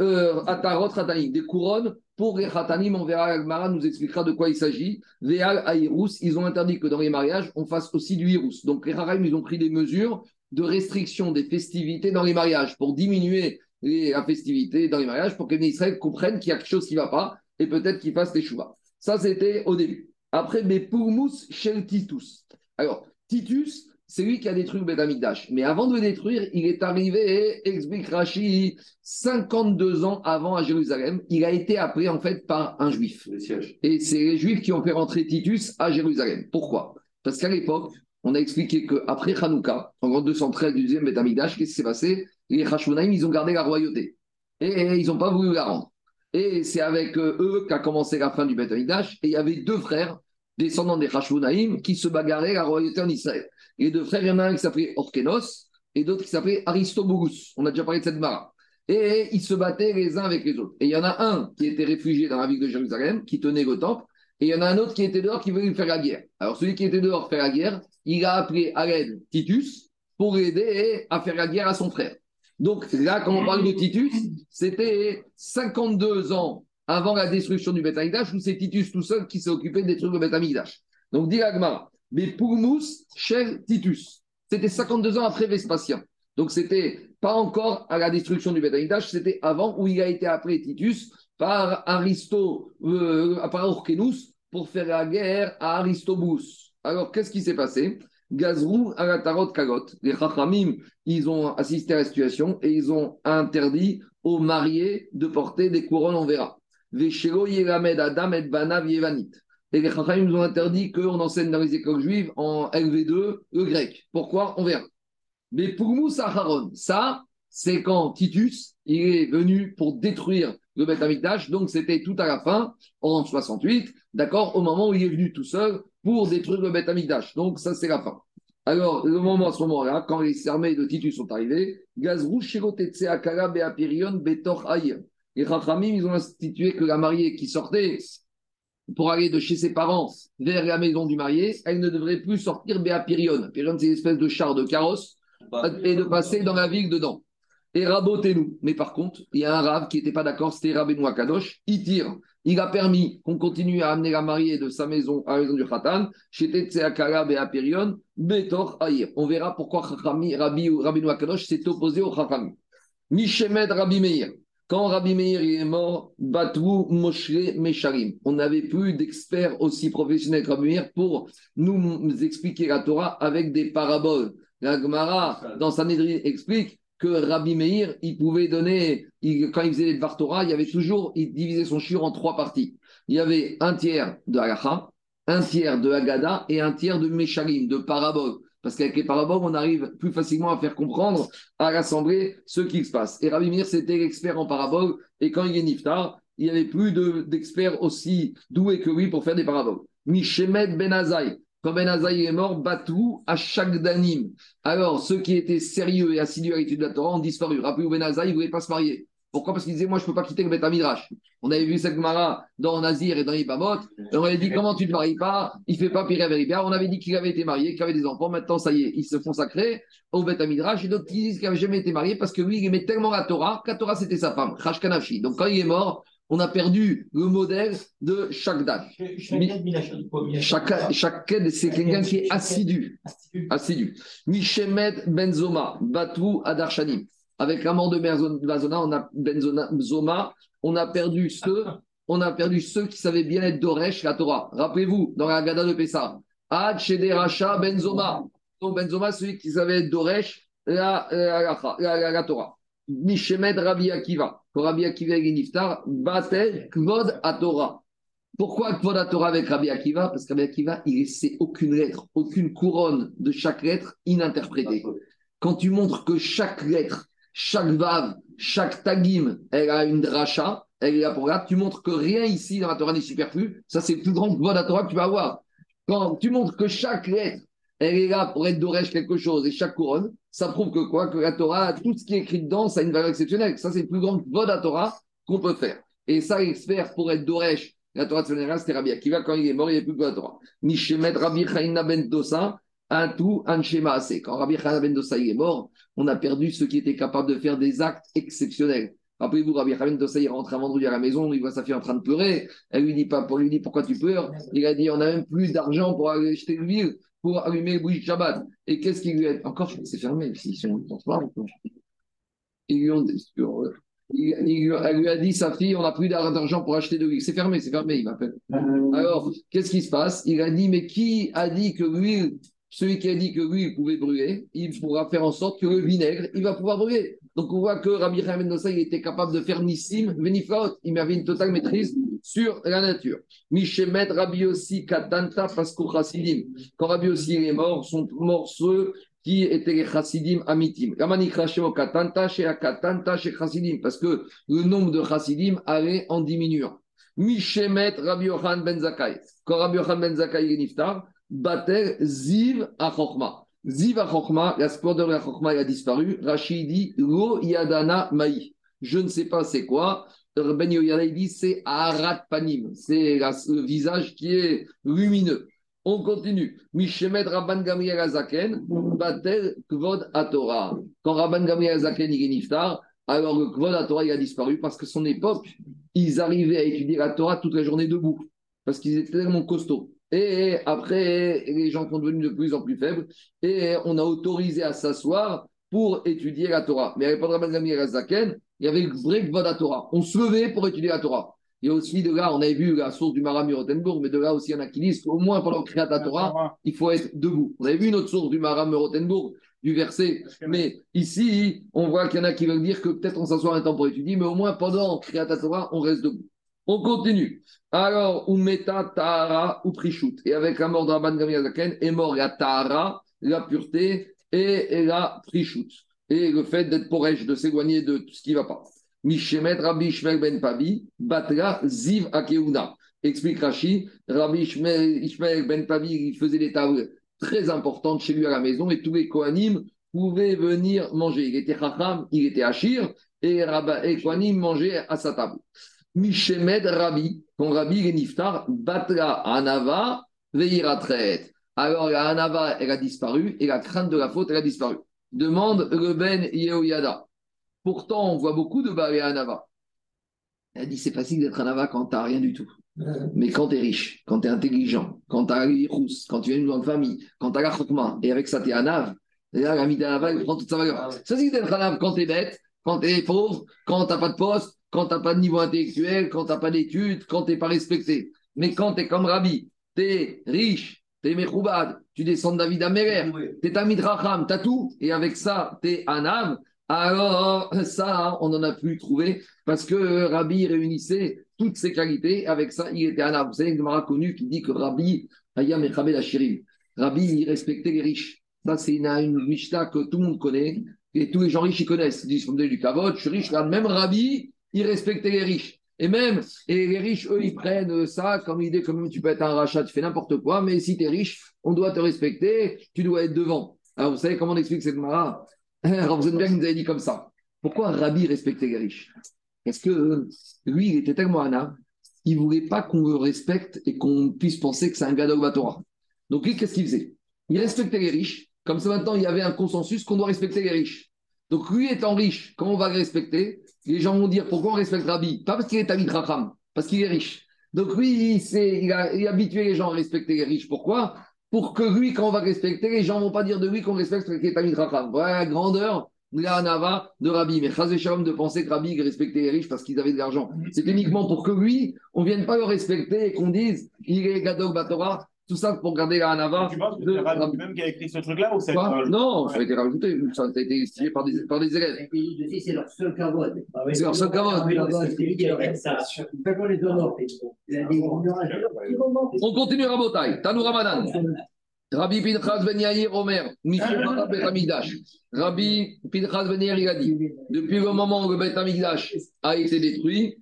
euh, Atarot, Khatanim, des couronnes pour les Khatanim. On verra, Agmara nous expliquera de quoi il s'agit. Veal, Aïrous, ils ont interdit que dans les mariages, on fasse aussi du Hirous. Donc les Chachamim, ils ont pris des mesures de restriction des festivités dans les mariages pour diminuer la festivité dans les mariages, pour que les Israël comprennent qu'il y a quelque chose qui ne va pas et peut-être qu'ils fassent les chouvas. Ça, c'était au début. Après, Bepourmous Shel Titus. Alors, Titus, c'est lui qui a détruit le Beth Mais avant de le détruire, il est arrivé, explique Rashi, 52 ans avant à Jérusalem. Il a été appelé en fait par un juif. Et c'est les juifs qui ont fait rentrer Titus à Jérusalem. Pourquoi? Parce qu'à l'époque, on a expliqué qu'après Hanouka, en 213 du deuxième Beth qu'est-ce qui s'est passé? Les Hashmonaïm, ils ont gardé la royauté. Et, ils n'ont pas voulu la rendre. Et c'est avec euh, eux qu'a commencé la fin du Beth Et il y avait deux frères, descendants des Hashmonaïm, qui se bagarraient la royauté en Israël. Les deux frères, il y en a un qui s'appelait Orkenos et d'autres qui s'appelait Aristobogus. On a déjà parlé de cette mara. Et ils se battaient les uns avec les autres. Et il y en a un qui était réfugié dans la ville de Jérusalem, qui tenait le temple, et il y en a un autre qui était dehors qui voulait faire la guerre. Alors celui qui était dehors faire la guerre, il a appelé à l'aide Titus pour aider à faire la guerre à son frère. Donc là, quand on parle de Titus, c'était 52 ans avant la destruction du Beth où c'est Titus tout seul qui s'est occupé de détruire le Beth Donc dit Agmara, mais Pulmus chez Titus. C'était 52 ans après Vespasien. Donc, c'était pas encore à la destruction du Beth c'était avant où il a été appelé Titus par Aristo, euh, par Orkenus pour faire la guerre à Aristobus. Alors, qu'est-ce qui s'est passé? Gazrou à la tarot kagot. Les Chachamim, ils ont assisté à la situation et ils ont interdit aux mariés de porter des couronnes, on verra. Veshelo Yelamed Adam et Banav Yevanit. Et les Chachamim nous ont interdit qu'on enseigne dans les écoles juives en LV2 le grec. Pourquoi? On verra. Mais pour Moussa Haron, ça, c'est quand Titus il est venu pour détruire le Beth Amikdash. Donc, c'était tout à la fin, en 68, d'accord, au moment où il est venu tout seul pour détruire le Beth Amikdash. Donc, ça, c'est la fin. Alors, le moment, à ce moment-là, quand les armées de Titus sont arrivées, Gazrou, Shirotetse, Akara, Beapirion, Betor, Aïr. Les Chachamim, ils ont institué que la mariée qui sortait pour aller de chez ses parents vers la maison du marié, elle ne devrait plus sortir Béapirion. Pirion, c'est une espèce de char de carrosse et de passer dans la ville dedans. Et rabotez-nous. Mais par contre, il y a un rave qui n'était pas d'accord, c'était Rabbeinu Kadosh. Il tire. Il a permis qu'on continue à amener la mariée de sa maison à la maison du Khatan, chez Tetseakara Béapirion, Betor Aïr. On verra pourquoi Rabbi, Rabbeinu Akadosh s'est opposé au Chachami. Mishemed Rabbi Meir. Quand Rabbi Meir est mort, Batou Moshe Mesharim. On n'avait plus d'experts aussi professionnels que Rabbi Meir pour nous expliquer la Torah avec des paraboles. La Gemara, dans Sanhedrin, explique que Rabbi Meir, il pouvait donner, quand il faisait les Dvar Torah, il y avait toujours, il divisait son chur en trois parties. Il y avait un tiers de Halacha, un tiers de Haggadah et un tiers de Mesharim, de paraboles. Parce qu'avec les paraboles, on arrive plus facilement à faire comprendre, à rassembler ce qui se passe. Et Rabbi Mir, c'était l'expert en paraboles. Et quand il est niftar, il n'y avait plus d'experts aussi doués que lui pour faire des paraboles. Mishemed Ben Azaï. Quand Ben Azaï est mort, Batou à chaque danim. Alors, ceux qui étaient sérieux et assidus à l'étude de la Torah ont disparu. Rappelez-vous, Ben Azaï ne voulait pas se marier. Pourquoi? Parce qu'il disait, moi, je ne peux pas quitter le Beth Midrash. On avait vu cette Gemara dans Nazir et dans Ibamot. On avait dit, comment tu ne te maries pas? Il ne fait pas pire avec On avait dit qu'il avait été marié, qu'il avait des enfants. Maintenant, ça y est, il se consacrait au Beth Midrash. Et d'autres qui disent qu'il n'avait jamais été marié parce que lui, il aimait tellement la Torah, que la Torah, c'était sa femme, Khash Kanafi. Donc, quand il est mort, on a perdu le modèle de chaque date. Chaque, c'est quelqu'un qui est assidu. Assidu. Mishemed Benzoma, Batou Adarshanim. Avec la mort de Benzona, on a Benzoma, on a perdu ceux, on a perdu ceux qui savaient bien être Doresh, la Torah. Rappelez-vous, dans la Gada de Pessah, Ad Racha Benzoma. Donc Benzoma, celui qui savait être Doresh, la, la, Torah. Mishemed Rabbi Akiva. Quand Rabbi Akiva est niftar, Batel Kvod Torah. Pourquoi Kvod Torah avec Rabbi Akiva? Parce que Rabbi Akiva, il laissait aucune lettre, aucune couronne de chaque lettre ininterprétée. Quand tu montres que chaque lettre chaque vav, chaque tagim, elle a une dracha, elle est là pour Tu montres que rien ici dans la Torah n'est superflu. Ça, c'est le plus grand la Torah que tu vas avoir. Quand tu montres que chaque lettre, elle est là pour être d'orèche quelque chose et chaque couronne, ça prouve que quoi? Que la Torah, tout ce qui est écrit dedans, ça a une valeur exceptionnelle. Ça, c'est le plus grand de la Torah qu'on peut faire. Et ça, l'expert pour être d'orèche, la Torah de c'était Rabbi Akiva. Quand il est mort, il n'y a plus que la Torah. Nishemet Rabbi Chaina ben Dosa, un tout, un schéma assez. Quand Rabbi Chaina ben Dosa est mort, on a perdu ceux qui étaient capables de faire des actes exceptionnels. Rappelez-vous, Rabbi Khavin Dossé, il rentre un vendredi à la maison, il voit sa fille en train de pleurer. Elle lui dit pas, pour lui dit pourquoi tu pleures? Il a dit on n'a même plus d'argent pour aller acheter l'huile, pour allumer le bougie de Shabbat. Et qu'est-ce qu'il lui a dit? Encore, c'est fermé, sont pas. Ils lui ont il, elle lui a dit, sa fille, on n'a plus d'argent pour acheter de l'huile. C'est fermé, c'est fermé, il m'appelle. Euh. Alors, qu'est-ce qui se passe? Il a dit, mais qui a dit que l'huile celui qui a dit que lui, il pouvait brûler, il pourra faire en sorte que le vinaigre, il va pouvoir brûler. Donc on voit que Rabbi Chaim ben il était capable de faire Nissim, Veniflaot. Il avait une totale maîtrise sur la nature. Mishemet Rabbi aussi Katanta Pasco Chassidim. Quand Rabbi aussi est mort, sont morts ceux qui étaient les Chassidim Amitim. Katanta Katanta Chassidim. Parce que le nombre de Chassidim allait en diminuant. Mishemet Rabbi Yohan ben Zakai. Quand Rabbi Yohan ben Zakai est niftar, Batel Ziv Achokma. Ziv Achokma, la splendeur de la Chokma a disparu. Rachid dit Lo Yadana Maï. Je ne sais pas c'est quoi. Ben Yoyada dit c'est Arat Panim. C'est le visage qui est lumineux. On continue. Mishemet Rabban Gamriel Azaken, Batel Kvod Atora. Quand Rabban Gamriel Azaken il est niftar, alors le Kvod Atora il a disparu parce que son époque, ils arrivaient à étudier la Torah toute la journée debout. Parce qu'ils étaient tellement costauds. Et après, les gens sont devenus de plus en plus faibles et on a autorisé à s'asseoir pour étudier la Torah. Mais à l'époque de Zaken, il y avait le vrai la Torah. On se levait pour étudier la Torah. Et aussi de là, on avait vu la source du Maram Rothenburg, mais de là aussi, il y en a qui disent qu'au moins pendant créer la Torah, il faut être debout. On avait vu une autre source du Maram Rothenburg, du verset. Mais ici, on voit qu'il y en a qui veulent dire que peut-être on s'assoit un temps pour étudier, mais au moins pendant la Torah, on reste debout. On continue. Alors, Umeta Tahara ou Prichut. Et avec la mort de Rabban Gamiazaken est mort la Tahara, la pureté et, la Prichut. Et le fait d'être porèche, de s'éloigner de tout ce qui ne va pas. Mishemet Rabbi Ishmael ben Pavi, Batra Ziv Akeuna. Explique Rashi, Rabbi Ishmael ben Pavi, il faisait des tables très importantes chez lui à la maison et tous les Kohanim pouvaient venir manger. Il était Chacham, il était Achir et, et Kohanim mangeaient à sa table. Mishemed Rabbi, quand Rabbi est niftar, Batra Anava Veiratret. Alors la Anava, elle a disparu et la crainte de la faute, elle a disparu. Demande Reben Yehoyada. Pourtant, on voit beaucoup de Baal Anava. Elle dit c'est facile d'être Anava quand tu n'as rien du tout. Mais quand tu es riche, quand tu es intelligent, quand tu as rousse, quand tu viens d'une grande famille, quand tu as la chokma, et avec ça tu es Anav, là, la d'Anava, elle prend toute sa valeur. C'est facile d'être Anav quand tu es bête, quand tu es pauvre, quand tu n'as pas de poste, quand tu n'as pas de niveau intellectuel, quand tu n'as pas d'études, quand tu n'es pas respecté. Mais quand tu es comme Rabbi, tu es riche, tu es Mechoubad, tu descends de David Améler, tu es Tamid Racham, tu as tout, et avec ça, tu es Anam, alors ça, on n'en a plus trouvé, parce que Rabbi réunissait toutes ses qualités, avec ça, il était Anam. Vous savez, m'a connu qui dit que Rabbi, Ayam et Rabbi, il respectait les riches. Ça, c'est une, une Mishnah que tout le monde connaît, et tous les gens riches, ils connaissent. Ils disent, du Kavod, je suis riche, même Rabbi, il respectait les riches. Et même, et les riches, eux, ils prennent ça comme idée, comme tu peux être un rachat, tu fais n'importe quoi, mais si tu es riche, on doit te respecter, tu dois être devant. Alors, vous savez comment on explique cette mara Rosenberg nous avait dit comme ça. Pourquoi Rabbi respectait les riches? Parce que lui, il était tellement âme, il ne voulait pas qu'on le respecte et qu'on puisse penser que c'est un gadol Torah. Donc, lui, qu'est-ce qu'il faisait? Il respectait les riches. Comme ça, maintenant, il y avait un consensus qu'on doit respecter les riches. Donc, lui étant riche, comment on va le respecter? Les gens vont dire pourquoi on respecte Rabbi? Pas parce qu'il est Tamid Racham, parce qu'il est riche. Donc, lui, il, il, a, habitué les gens à respecter les riches. Pourquoi? Pour que lui, quand on va respecter, les gens ne vont pas dire de lui qu'on respecte parce qu'il est Tamid Racham. Voilà la grandeur la Nava de Rabbi. Mais Chazé Shalom de penser que Rabbi respectait les riches parce qu'ils avaient de l'argent. C'est uniquement pour que lui, on ne vienne pas le respecter et qu'on dise il est Batora tout ça pour garder la Hanava. Tu penses que c'est Rabbi même qui a écrit ce truc-là ou c'est Non, ça a été rajouté, ça a été stylé par des, par des élèves. C'est leur seul cavode. C'est leur seul cavode. C'est. On continue Rabotai. Tanou Ramadan. Rabbi Pinchas Ben Yair Omer, Rabbi Pinchas Ben Yair, il a dit depuis le moment où le Beth Amigdash a été détruit,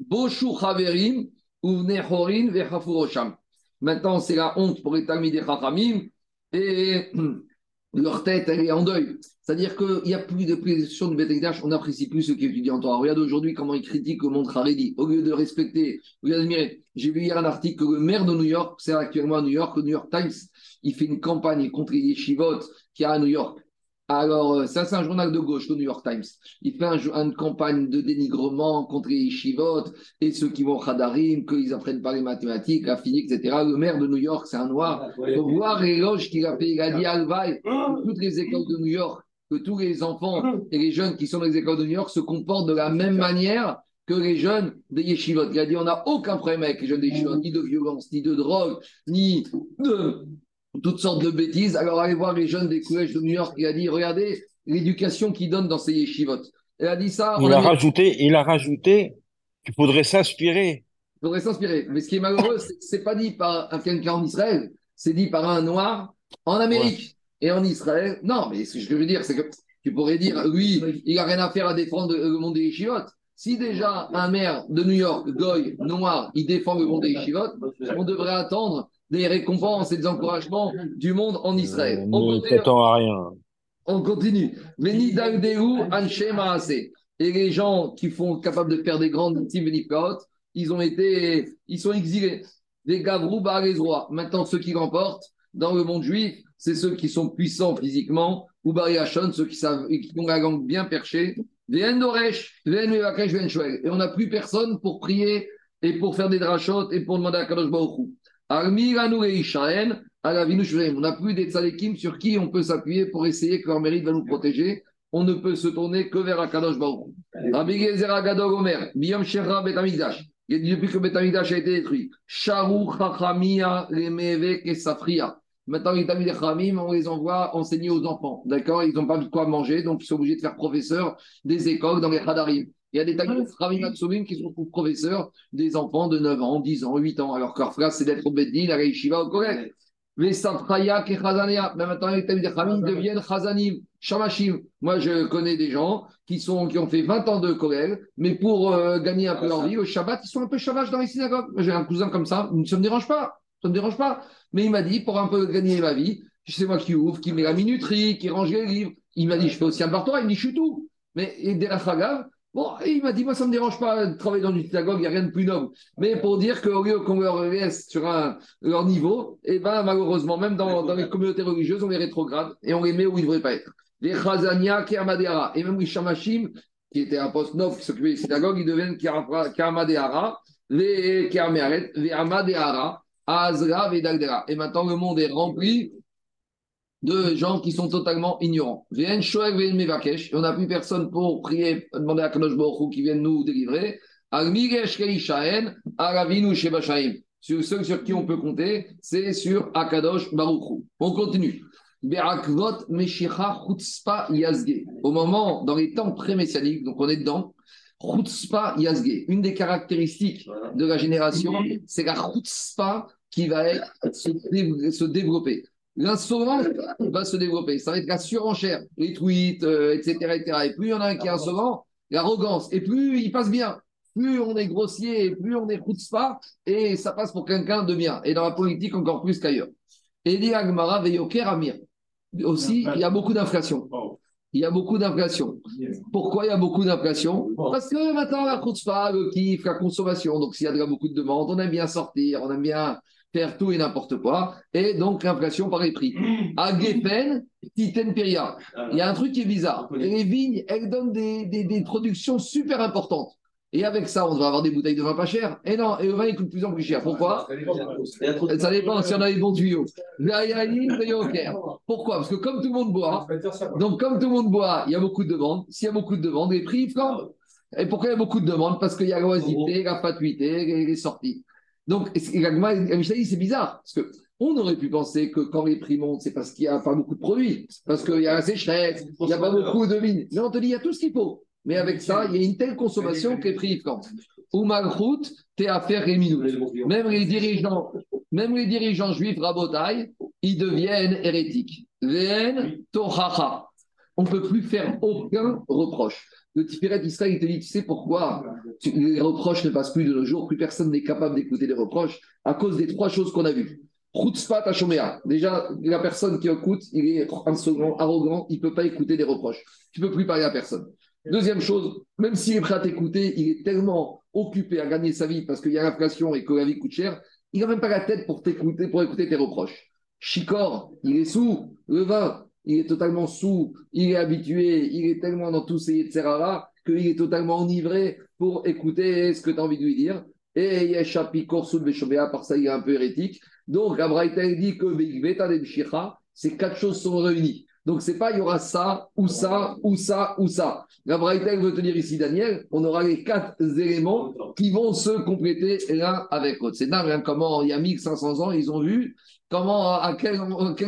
Boshu Chaverim, Uvne Horin, Vechafurosham. Maintenant, c'est la honte pour les Talmidei Chachamim et [CLEARS THROAT] leur tête, est en deuil. C'est-à-dire qu'il n'y a plus de pression de Betekdash, on n'apprécie plus ce qui étudié en Torah. Regarde aujourd'hui comment ils critiquent le monde Haredi. Au lieu de respecter, au lieu d'admirer. J'ai vu hier un article que le maire de New York, c'est actuellement à New York, le New York Times, il fait une campagne contre les yeshivot qui a à New York. Alors, euh, ça, c'est un journal de gauche, le New York Times. Il fait une campagne de dénigrement contre les Shivot et ceux qui vont au Khadarim, qu'ils apprennent pas les mathématiques, la physique, etc. Le maire de New York, c'est un noir. Il faut voir l'éloge qu'il a fait. Il a dit Alvaï, toutes les écoles de New York, que tous les enfants et les jeunes qui sont dans les écoles de New York se comportent de la même manière que les jeunes des yeshivot. Il a dit on n'a aucun problème avec les jeunes des yeshivot, ni de violence, ni de drogue, ni de toutes sortes de bêtises. Alors allez voir les jeunes des collèges de New York, il a dit, regardez l'éducation qu'ils donnent dans ces yeshivot. Il a dit ça. Il a, rajouté, il a rajouté qu'il faudrait s'inspirer. Il faudrait s'inspirer. Mais ce qui est malheureux, c'est que ce n'est pas dit par quelqu'un en Israël, c'est dit par un noir en Amérique et en Israël. Non, mais ce que je veux dire, c'est que tu pourrais dire, lui, il n'a rien à faire à défendre le monde des yeshivot. Si déjà un maire de New York, Goy, noir, il défend le monde des yeshivot, on devrait attendre des récompenses et des encouragements du monde en Israël. Euh, on continue. à rien. On continue. Et les gens qui font capables de faire des grandes victimes ils ont été, ils sont exilés. Des gavrou les rois. Maintenant, ceux qui remportent dans le monde juif, c'est ceux qui sont puissants physiquement, ou Bariachon, ceux qui savent, qui ont la langue bien perchée. Et on n'a plus personne pour prier et pour faire des drachotes et pour demander à Kadosh Baruch on n'a plus des tzadikim sur qui on peut s'appuyer pour essayer que leur mérite va nous protéger. On ne peut se tourner que vers Akadosh Baruch. Rabbi Gezer Agadol Omer, Biyom Shera Betamigdash. Depuis que Betamigdash a été détruit, Sharu Chachamia Remevek et Safria. Maintenant, les Tamid Chamim, on les envoie enseigner aux enfants. D'accord? Ils n'ont pas de quoi manger, donc ils sont obligés de faire professeur des écoles dans les Hadarim. Il y a des Talmud qui sont professeurs des enfants de 9 ans, 10 ans, 8 ans, alors que leur c'est d'être au Beddin, à la au collège. Les Safraya et Chazania, mais maintenant les Talmud deviennent Chazanim, Shamashim. Moi, je connais des gens qui, sont, qui ont fait 20 ans de collège, mais pour euh, gagner un peu leur vie, au Shabbat, ils sont un peu Shamash dans les synagogues. J'ai un cousin comme ça, ça ne me dérange pas. Ça me dérange pas. Mais il m'a dit, pour un peu gagner ma vie, c'est moi qui ouvre, qui met la minuterie, qui range les livres. Il m'a dit, je fais aussi un bartoir, il me dit, je suis tout. Mais dès la Bon, il m'a dit, moi, ça ne me dérange pas de travailler dans une synagogue, il n'y a rien de plus noble. Mais pour dire qu'au lieu qu'on leur laisse sur un, leur niveau, et eh ben, malheureusement, même dans, dans, les communautés religieuses, on les rétrograde et on les met où ils ne devraient pas être. Les Chazania, Kermadehara, et même les Shamashim, qui était un poste neuf qui s'occupait des synagogues, ils deviennent Kermadehara, les Kermeret, les Amadehara, Azra, et Dagdera. Et maintenant, le monde est rempli de gens qui sont totalement ignorants. Viens Shoel Vien Mevakesh, on n'a plus personne pour prier, demander à Kadosh Baruch qui vienne nous délivrer. Al-Migesh Keishaen, Aravinu Shebashaim. Sur ceux sur qui on peut compter, c'est sur Akadosh Baruch On continue. Be'akvot Meshicha Chutzpa Yazge. Au moment, dans les temps pré-messianiques, donc on est dedans, Chutzpa Yazge. Une des caractéristiques de la génération, c'est la Chutzpa qui va être, se développer l'insolence va se développer. Ça va être la surenchère, les tweets, etc., euh, etc. Et plus il y en a un qui est insolent, l'arrogance. Et plus il passe bien. plus on est grossier, plus on est pas, et ça passe pour quelqu'un de bien. Et dans la politique, encore plus qu'ailleurs. Et dit Agmara Veyoker Amir. Aussi, il y a beaucoup d'inflation. Il y a beaucoup d'inflation. Pourquoi il y a beaucoup d'inflation Parce que maintenant, la pas le kiff, la consommation. Donc, s'il y a beaucoup de demandes, on aime bien sortir, on aime bien faire tout et n'importe quoi. Et donc, l'inflation par les prix. À Gepen, Titen Peria. Il y a un truc qui est bizarre. Les vignes, elles donnent des, des, des productions super importantes. Et avec ça, on devrait avoir des bouteilles de vin pas chères. Et non, et le vin, il coûte de plus en plus cher. Pourquoi Ça dépend si on a les bons tuyaux. Pourquoi? Parce que comme tout le monde boit, donc comme tout le monde boit, il y a beaucoup de demandes. S'il y a beaucoup de demandes, les prix flambent. Et pourquoi il y a beaucoup de demandes? Parce qu'il y a l'oisiveté, la fatuité, les, sorties. Donc, c'est bizarre. Parce que on aurait pu penser que quand les prix montent, c'est parce qu'il n'y a pas beaucoup de produits, parce qu'il y a la sécheresse, il n'y a pas beaucoup de vignes. Mais on te dit, il y a tout ce qu'il faut. Mais avec ça, il y a une telle consommation que les prix flambent. Ou Malchut, t'es affaire et Même les dirigeants, même les dirigeants juifs rabotaille, ils deviennent hérétiques. Ven. On ne peut plus faire aucun reproche. Le Tiferet d'Israël, il te dit, tu sais pourquoi les reproches ne passent plus de nos jours, plus personne n'est capable d'écouter les reproches à cause des trois choses qu'on a vues. Chutzpat Hashomea. Déjà, la personne qui écoute, il est insolent, arrogant, il ne peut pas écouter des reproches. Tu ne peux plus parler à personne. Deuxième chose, même s'il est prêt à t'écouter, il est tellement occupé à gagner sa vie parce qu'il y a l'inflation et que la vie coûte cher, il n'a même pas la tête pour t'écouter, pour écouter tes reproches. Chicor, il est sous, le vin, il est totalement sous, il est habitué, il est tellement dans tous ces etc. qu'il est totalement enivré pour écouter ce que tu as envie de lui dire. Et Yeshapi sous le par ça il est un peu hérétique. Donc, Abraïta dit que ces quatre choses sont réunies. Donc, c'est pas il y aura ça, ou ça, ou ça, ou ça. Braïta, veut te dire ici, Daniel, on aura les quatre éléments qui vont se compléter l'un avec l'autre. C'est dingue hein, comment, il y a 1500 ans, ils ont vu comment, à quel,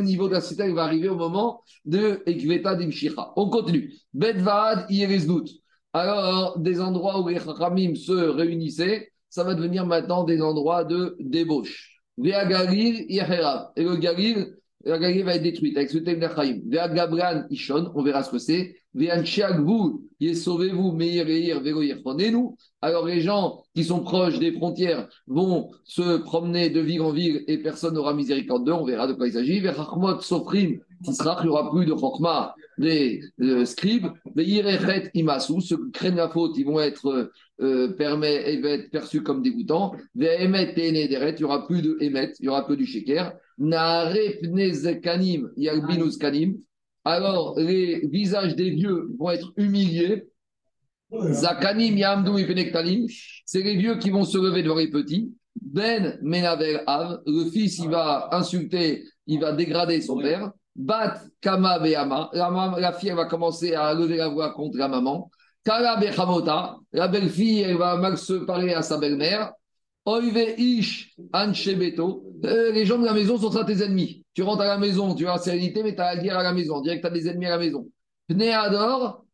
niveau de la cité il va arriver au moment de Ekveta d'Imshira. On continue. Bedvad, doute. Alors, des endroits où les Ramim se réunissaient, ça va devenir maintenant des endroits de débauche. Et le Galil, la Galilée va être détruite avec ce thème d'Achaïm. Vea Gabran Ishon, on verra ce que c'est. Vea vous, sauvez-vous, Meir Eir, prenez-nous. Alors les gens qui sont proches des frontières vont se promener de ville en ville et personne n'aura miséricorde d'eux, on verra de quoi il s'agit. Vea Chachmot Sofrim, sera, il n'y aura plus de Chokma, des euh, scribes. Vea Imasu, ceux qui craignent la faute, ils vont être euh, permet et être perçu comme dégoûtant. Emet il n'y aura plus de Emet, il n'y aura que du Sheker. Kanim. Alors, les visages des vieux vont être humiliés. Zakanim Yamdou c'est les vieux qui vont se lever devant les petits. Ben Menaver Av, le fils, il va insulter, il va dégrader son père. Bat Kama Beama, la, fille, elle va commencer à lever la voix contre la maman. Kala Bechamota, la belle-fille, elle va mal se parler à sa belle-mère. Ish euh, les gens de la maison sont tes ennemis. Tu rentres à la maison, tu as la sérénité, mais tu as la guerre à la maison. Que tu as des ennemis à la maison. Pneador.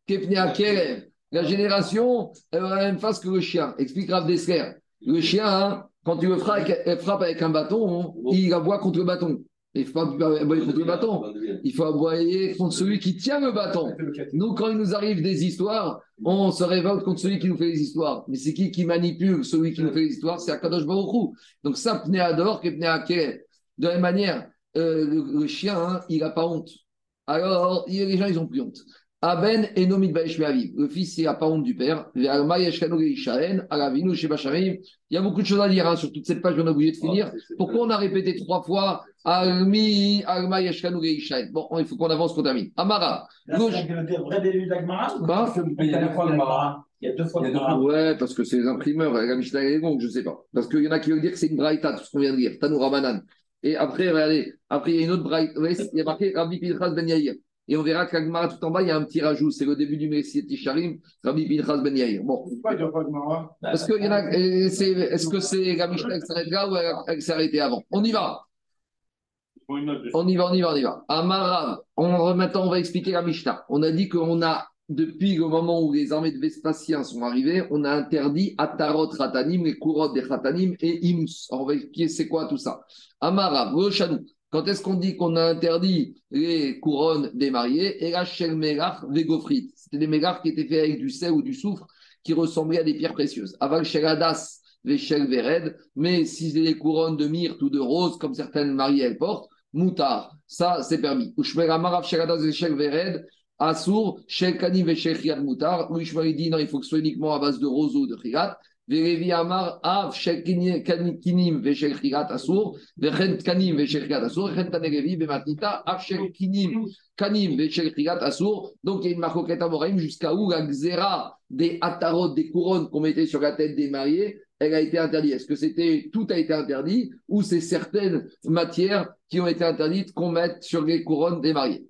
La génération, elle a la même face que le chien. Explique Rav Dessler. Le chien, hein, quand tu le frappes avec un bâton, il aboie contre le bâton. Il faut pas aboyer contre le bâton. Il faut aboyer contre celui qui tient le bâton. Nous, quand il nous arrive des histoires, on se révolte contre celui qui nous fait les histoires. Mais c'est qui qui manipule celui qui nous fait les histoires? C'est Akadosh Baruch Donc ça, Pnéador, De la même manière, euh, le, chien, hein, il n'a pas honte. Alors, les gens, ils n'ont plus honte. Aben et Nomid Le fils, il n'a pas honte du père. Il y a beaucoup de choses à dire hein, sur toute cette page, on a oublié de finir. Pourquoi on a répété trois fois Almi, Alma, Bon, il faut qu'on avance, qu'on termine. Amara. C'est le vrai début d'Agmara Il y a deux fois Agmara. Il y a deux fois Agmara. Ouais, parce que c'est les imprimeurs. La Mishnah est longue, je ne sais pas. Parce qu'il y en a qui veulent dire que c'est une braïta, tout ce qu'on vient de dire. Tanoura Banan. Et après, regardez, après, il y a une autre braïta. Il y a marqué Rabbi Pinchas Ben Yair. Et on verra qu'Agmara, tout en bas, il y a un petit rajout. C'est le début du Messie Tisharim, Rabbi Pinchas Ben Yair. Bon. Pourquoi il n'y a pas Agmara Parce qu'il y en a. Est-ce que c'est la Mishnah qui s'arrête là ou elle s'est arrêtée avant? On y va. On y va, on y va, on y va. Amarav, on, maintenant on va expliquer la Mishnah. On a dit qu'on a, depuis le moment où les armées de Vespasien sont arrivées, on a interdit Atarot Ratanim, les couronnes des Ratanim et Imus. On va expliquer c'est quoi tout ça. Amarav, Rochanou. Quand est-ce qu'on dit qu'on a interdit les couronnes des mariés? Et la Melach Vegofrit. C'était des mégars qui étaient faits avec du sel ou du soufre qui ressemblaient à des pierres précieuses. Aval Sheladas, Veshel Vered, mais si c'est des couronnes de myrte ou de rose, comme certaines mariées elles portent, Moutar, ça c'est permis. Ushmera Marav Sheladas, Veshel Vered, Assour, Shel Kanim, Veshel Chiat Moutar. Ushmeri dit non, il faut que ce soit uniquement à base de rose ou de chirat. Amar, Av, Kinim, Vechen Kanim, Vematita, Av Kinim, Kanim, Assour. Donc il y a une marcoquette à Moraïm jusqu'à où la xéra des atarot, des couronnes qu'on mettait sur la tête des mariés, elle a été interdite. Est-ce que c'était tout a été interdit ou c'est certaines matières qui ont été interdites qu'on mette sur les couronnes des mariés?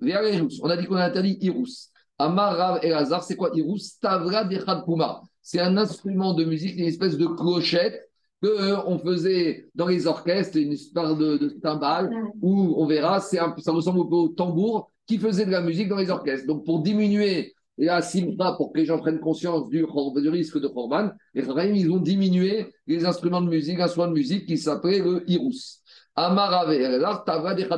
On a dit qu'on a interdit Irous. Amar Rav El Hazar, c'est quoi Irous Tavra Dechad Puma. C'est un instrument de musique, une espèce de clochette que euh, on faisait dans les orchestres, une espèce de, de timbale, où on verra, c'est un- ça ressemble un peu au tambour qui faisait de la musique dans les orchestres. Donc pour diminuer la simra, pour que les gens prennent conscience du, risque de les Chachamim, ils ont diminué les instruments de musique, instrument de musique qui s'appelait le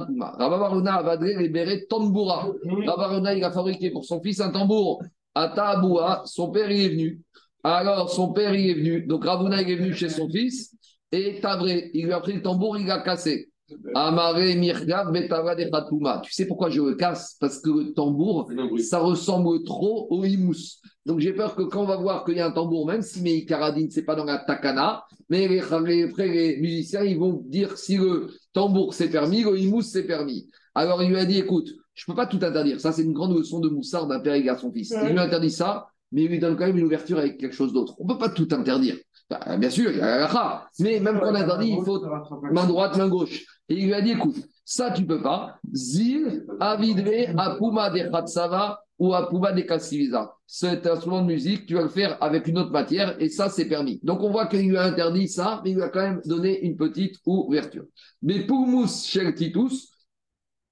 Puma. Ravavaruna Avadre libéré Tambura. Ravaruna, il a fabriqué pour son fils un tambour. Aboua, son père, il est venu. Alors, son père, il est venu. Donc, Ravuna, il est venu chez son fils. Et Tavré, il lui a pris le tambour, il l'a cassé. Amaré, Mirgav, Betavra de Khatouma. Tu sais pourquoi je le casse? Parce que le tambour, ça ressemble trop au himous. Donc, j'ai peur que quand on va voir qu'il y a un tambour, même si mes Karadine, c'est pas dans la takana, mais les, après, les musiciens, ils vont dire si le tambour c'est permis, le himous c'est permis. Alors, il lui a dit écoute, je peux pas tout interdire. Ça, c'est une grande leçon de moussard d'un père égard son fils. Il lui interdit ça, mais il lui donne quand même une ouverture avec quelque chose d'autre. On peut pas tout interdire. Bah, bien sûr, il y a la mais même quand on interdit, il faut main droite, main gauche. Et il lui a dit écoute, ça tu peux pas. Zil, avidre, apuma de khatsava ou apuma de kassivisa. Cet instrument de musique, tu vas le faire avec une autre matière et ça c'est permis. Donc on voit qu'il lui a interdit ça, mais il lui a quand même donné une petite ouverture. Mais pour Mous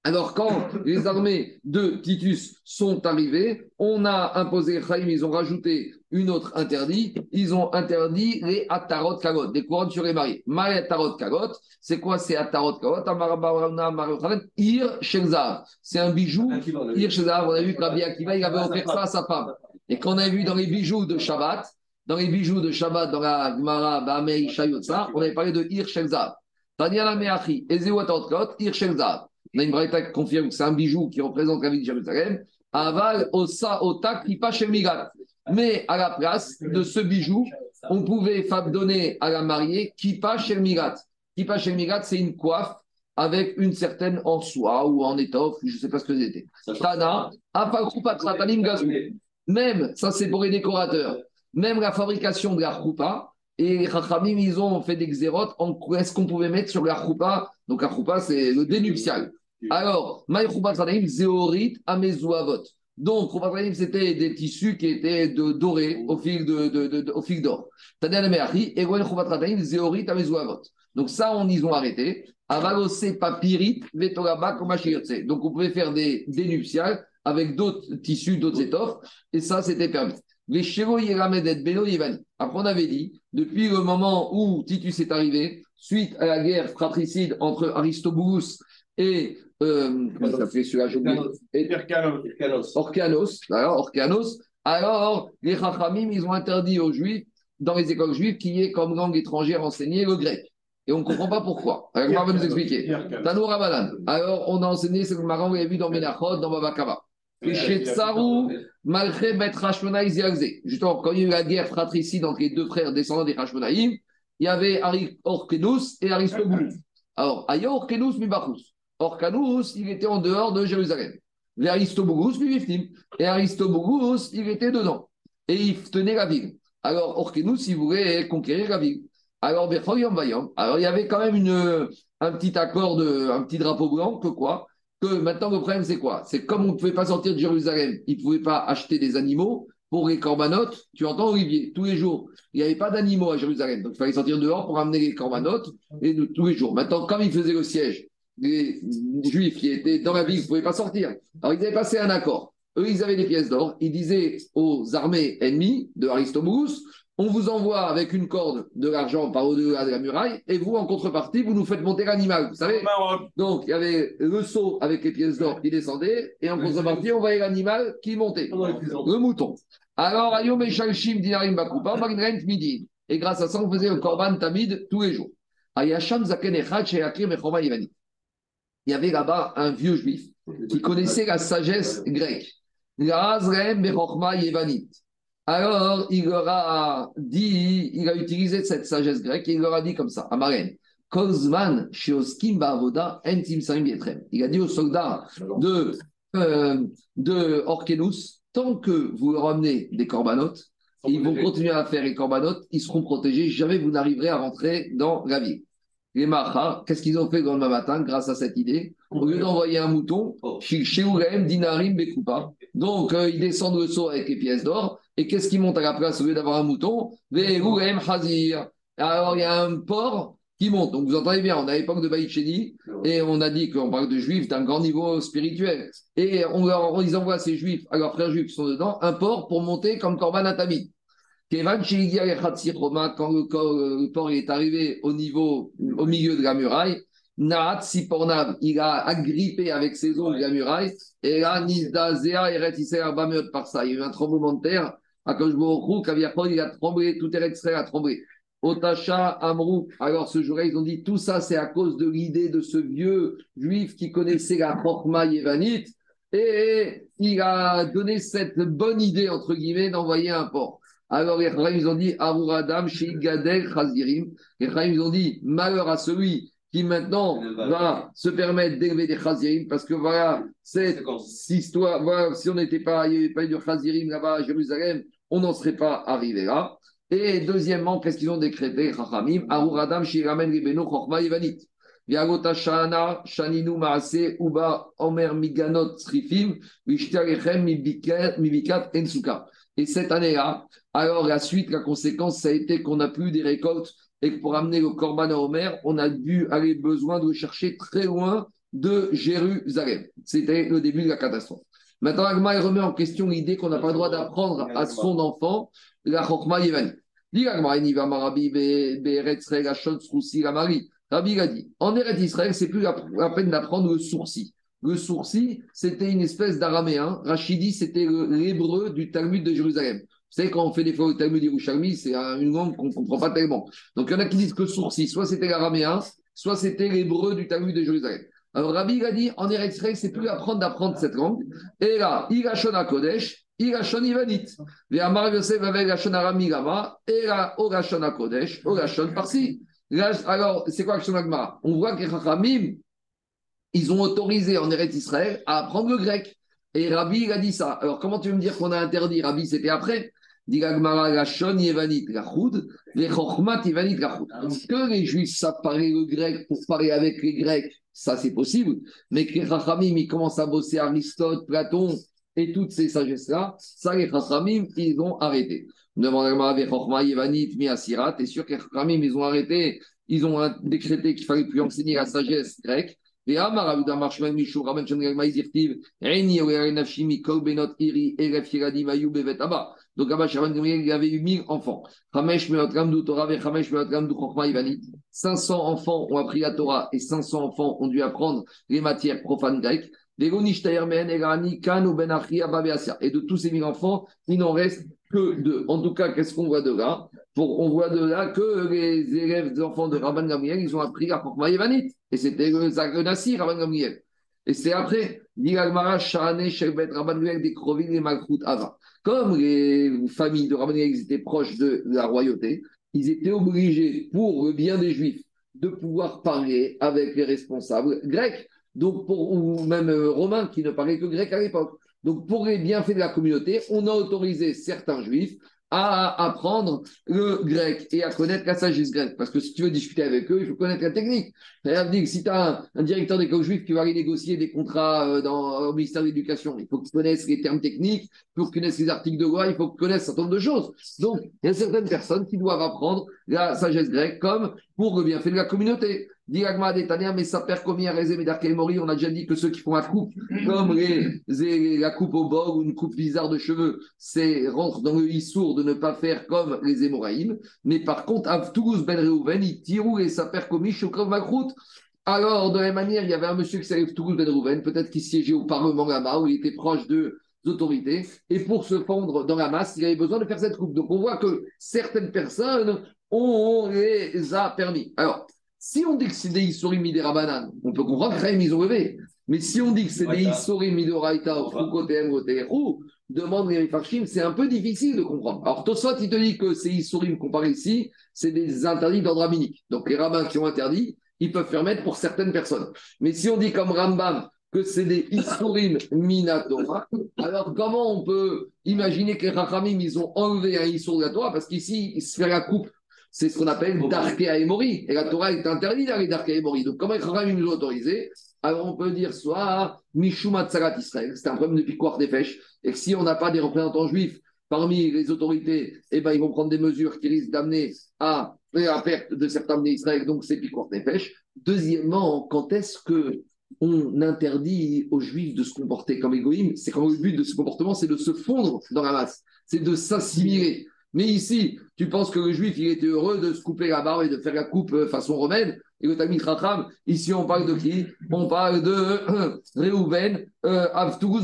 alors, quand les armées de Titus sont arrivées, on a imposé, Chaim, ils ont rajouté une autre interdit. Ils ont interdit les atarot kagot, des couronnes sur les mariés. Maï atarot kagot, c'est quoi ces atarot kagot? Ir Shelzav. C'est un bijou. Ir Shelzav, on a vu que Rabbi Akiva, il avait offert ça à sa femme. Et qu'on a vu dans les bijoux de Shabbat, dans les bijoux de Shabbat, dans la Gemara, Bamei, Shayotsa, on avait parlé de Ir Shelzav. Tanya la Meachi, Ezeu atarot kagot, Ir Shelzav. On a une braïta qui confirme que c'est un bijou qui représente la ville de Jérusalem. Aval, Osa, Shemigat. Mais à la place de ce bijou, on pouvait donner à la mariée Kippa Shemigat. Kippa Shemigat, c'est une coiffe avec une certaine en soie ou en étoffe, je ne sais pas ce que c'était. Tana. Même, ça c'est pour les décorateurs, même la fabrication de la choupa, et les Chachamim, ils ont fait des xérotes en est-ce qu'on pouvait mettre sur la choupa. Donc la choupa, c'est le dénuptial. Alors. Donc, c'était des tissus qui étaient de, dorés au fil de, de, au fil d'or. Tadel Meachi, Ewen choupa Tratanim, Zéorit, Amezuavot. Donc ça, on ils ont arrêté. Avalosé. Donc on pouvait faire des dénuptiales avec d'autres tissus, d'autres étoffes, et ça, c'était permis. Après, on avait dit, depuis le moment où Titus est arrivé, suite à la guerre fratricide entre Aristobulus et. Euh, comment ça s'appelait celui-là. Et- Orkanos, alors, Orkanos. Alors, les Chachamim, ils ont interdit aux Juifs, dans les écoles juives, qu'il y ait comme langue étrangère enseignée le grec. Et on ne comprend pas pourquoi. Alors, on va nous expliquer. Rabanan. Alors, on a enseigné ce que le Maran vous avez vu dans Menachot, dans Babakava. Et chez Tsarou, malgré Bet Hashmonaï Ziagze. Justement, quand il y a eu la guerre fratricide entre les deux frères descendants des Hashmonaïm, il y avait Orkenus et Aristobulus. Alors, Aya Orkenus Mibachus. Orkanus, il était en dehors de Jérusalem. Les Aristobulus, lui, Biftim. Et Aristobulus, il était dedans. Et il tenait la ville. Alors, Orkenus, il voulait conquérir la ville. Alors. Alors, il y avait quand même une, un petit accord, de, un petit drapeau blanc, que quoi? Que maintenant, le problème, c'est quoi? C'est comme on ne pouvait pas sortir de Jérusalem, ils ne pouvaient pas acheter des animaux pour les corbanotes. Tu entends, Olivier, tous les jours. Il n'y avait pas d'animaux à Jérusalem. Donc, il fallait sortir dehors pour amener les corbanotes et tous les jours. Maintenant, comme ils faisaient le siège, les juifs qui étaient dans la ville ne pouvaient pas sortir. Alors, ils avaient passé un accord. Eux, ils avaient des pièces d'or. Ils disaient aux armées ennemies de Aristobulus on vous envoie avec une corde de l'argent par au-delà de la muraille, et vous, en contrepartie, vous nous faites monter l'animal. Vous savez. Donc, il y avait le seau avec les pièces d'or qui descendait, et en contrepartie, on voyait l'animal qui montait, le mouton. Alors, Ayom et Shalshim Dinarim Bakupa, Magnrent Midi. Et grâce à ça, on faisait le Korban Tamid tous les jours. Ayasham Zaken Echad Sheyakim Echoma Yevani. Il y avait là-bas un vieux juif qui connaissait la sagesse grecque. Yevanit. Alors, il leur a dit, il a utilisé cette sagesse grecque et il leur a dit comme ça, à Marène, Kozman, Shioskim Bavoda, Entim Sarim Yetrem. Il a dit aux soldats de, euh, de Orkenus, tant que vous leur amenez des corbanotes, ils vont continuer à faire les corbanotes, ils seront protégés, jamais vous n'arriverez à rentrer dans la ville. Les Macha, qu'est-ce qu'ils ont fait le lendemain matin grâce à cette idée Au lieu d'envoyer un mouton, chez Dinarim, Bekupa. Donc, euh, ils descendent le saut avec les pièces d'or. Et qu'est-ce qui monte à la place au lieu d'avoir un mouton Hazir. Alors, il y a un porc qui monte. Donc, vous entendez bien, on à l'époque de Baïcheni, et on a dit qu'on parle de juifs d'un grand niveau spirituel. Et on leur, ils envoient ces juifs, à leurs frères juifs qui sont dedans, un porc pour monter comme Korban Atami. Kevan Roma, quand le, porc est arrivé au niveau, au milieu de la muraille, Naat Sipornav, il a agrippé avec ses ongles la muraille, et là, Nizda Zea et Retisser Bameot par ça. Il y a eu un tremblement de terre. Akash Borou, Kaviakol, il a tremblé, tout Eretz a tremblé. Otacha, Amrou. Alors ce jour-là, ils ont dit tout ça, c'est à cause de l'idée de ce vieux juif qui connaissait la Chokma Yevanite. Et il a donné cette bonne idée, entre guillemets, d'envoyer un porc. Alors les ils ont dit Aruradam, Gadel, Chazirim. Les ils ont dit malheur à celui qui maintenant va se permettre d'élever des Chazirim, parce que voilà, cette histoire, voilà, si on n'était pas, il n'y avait pas eu de Chazirim là-bas à Jérusalem, on n'en serait pas arrivé là. Et deuxièmement, qu'est-ce qu'ils ont décrété, Chachamim? Aruradam, Shiramen, Ribeno, Chokma, Yevanit. Viagota Shana, Shaninu Maase, Uba, Omer Miganot, Srifim, Vishtarechem, Mibikat, Mibikat, Ensuka. Et cette année-là, alors la suite, la conséquence, ça a été qu'on n'a plus des récoltes et que pour amener le Corban à Omer, on a dû aller besoin de le chercher très loin de Jérusalem. C'était le début de la catastrophe. Maintenant, Agma remet en question l'idée qu'on n'a pas le droit d'apprendre à son enfant la Chokma Yevani. Dit Agma, Eniva Marabi, Beretz, Regashon, Sroussi, la Marie. Rabbi a dit, en Eretz Israël, c'est plus la, la peine d'apprendre le sourcil. Le sourcil, c'était une espèce d'araméen. Rachidi, c'était l'hébreu du Talmud de Jérusalem. Vous savez, quand on fait des fois le Talmud d'Yerushalmi, c'est un- une langue qu'on ne comprend pas tellement. Donc, il y en a qui disent que sourcil, soit c'était l'araméen, soit c'était l'hébreu du Talmud de Jérusalem. Alors, Rabbi il a dit, en Eretz c'est plus apprendre d'apprendre cette langue. Et là, Shona Kodesh, Shon Ivanit. Et Amar Yosef avec la Shon Arami Gama, et là, Shona Kodesh, Shon Parsi. Alors, c'est quoi Shon Agmara On voit que les Chachamim, ils ont autorisé en Eretz Israël à apprendre le grec. Et Rabbi, il a dit ça. Alors, comment tu veux me dire qu'on a interdit? Rabbi, c'était après. Est-ce que les Juifs savent parler le grec pour parler avec les Grecs? Ça, c'est possible. Mais que les Chachamim, ils commencent à bosser Aristote, Platon et toutes ces sagesses-là, ça, les Chachamim, ils ont arrêté. T'es sûr que les Chachamim, ils ont arrêté, ils ont décrété qu'il fallait plus enseigner la sagesse grecque. Et Amar Donc Abba il avait eu 1000 enfants. 500 enfants ont appris la Torah et 500 enfants ont dû apprendre les matières profanes grecques. Ben et de tous ces 1000 enfants, il n'en reste que deux. En tout cas, qu'est-ce qu'on voit de là? Pour, On voit de là que les élèves des enfants de Rabban Gamriel, ils ont appris la Chokma Yevanite. Et c'était le le Nassir, Rabban Gamliel. Et c'est après, Ava. Comme les familles de Rabban Gamliel étaient proches de la royauté, ils étaient obligés, pour le bien des Juifs, de pouvoir parler avec les responsables grecs, donc ou même euh, romains qui ne parlaient que grec à l'époque. Donc pour les bienfaits de la communauté, on a autorisé certains Juifs à apprendre le grec et à connaître la sagesse grecque. Parce que si tu veux discuter avec eux, il faut connaître la technique. C'est-à-dire que si tu as un, directeur d'école juif qui va aller négocier des contrats euh, dans, au ministère de l'Éducation, il faut qu'il connaisse les termes techniques, pour connaisse les articles de loi, il faut qu'il connaisse un certain nombre de choses. Donc, il y a certaines personnes qui doivent apprendre la sagesse grecque comme pour le bienfait de la communauté. Mais ça perd combien Mori On a déjà dit que ceux qui font la coupe, comme les, la coupe au bord ou une coupe bizarre de cheveux, c'est rentre dans le issour de ne pas faire comme les Hémoraïm. Mais par contre, Toulouse, Ben Reuven, ils tirent et ça perd comme Shokov Makrout. Alors, de la même manière, il y avait un monsieur qui s'appelait Toulouse Ben Reuven, peut-être qu'il siégeait au Parlement là-bas, où il était proche de autorités. Et pour se fondre dans la masse, il avait besoin de faire cette coupe. Donc on voit que certaines personnes, on les a permis. Alors, si on dit que c'est des Issorim Midera Banane, on peut comprendre que ils ont levé. Mais si on dit que c'est des Issorim Midoraita, Frukotem, Goteru, demande les Farshim, c'est un peu difficile de comprendre. Alors, Tosfot, il te dit que ces Issorim qu'on parle ici, c'est des interdits d'ordre rabbinique. Donc, les rabbins qui ont interdit, ils peuvent permettre pour certaines personnes. Mais si on dit comme Rambam que c'est des Issurim Minatora, alors comment on peut imaginer que les Rachamim, ils ont enlevé un Issur de la Torah? Parce qu'ici, il se fait la coupe. C'est ce qu'on appelle Darkei Emori. Et la Torah est interdite d'aller Darkei Emori. Donc, comment les Rachamim nous ont autorisé? Alors, on peut dire soit Mishuma Tsarat Israël, c'est un problème de piquoir des pêches. Et que si on n'a pas des représentants juifs parmi les autorités, eh ben, ils vont prendre des mesures qui risquent d'amener à la perte de certains d'Israël, donc c'est piquoir des pêches. Deuxièmement, quand est-ce que on interdit aux juifs de se comporter comme égoïmes C'est quand le but de ce comportement, c'est de se fondre dans la masse, c'est de s'assimiler. Mais ici, tu penses que le juif, il était heureux de se couper la barbe et de faire la coupe euh, façon romaine Et le Talmud Racham, ici, on parle de qui? On parle de euh, Réhouven, euh,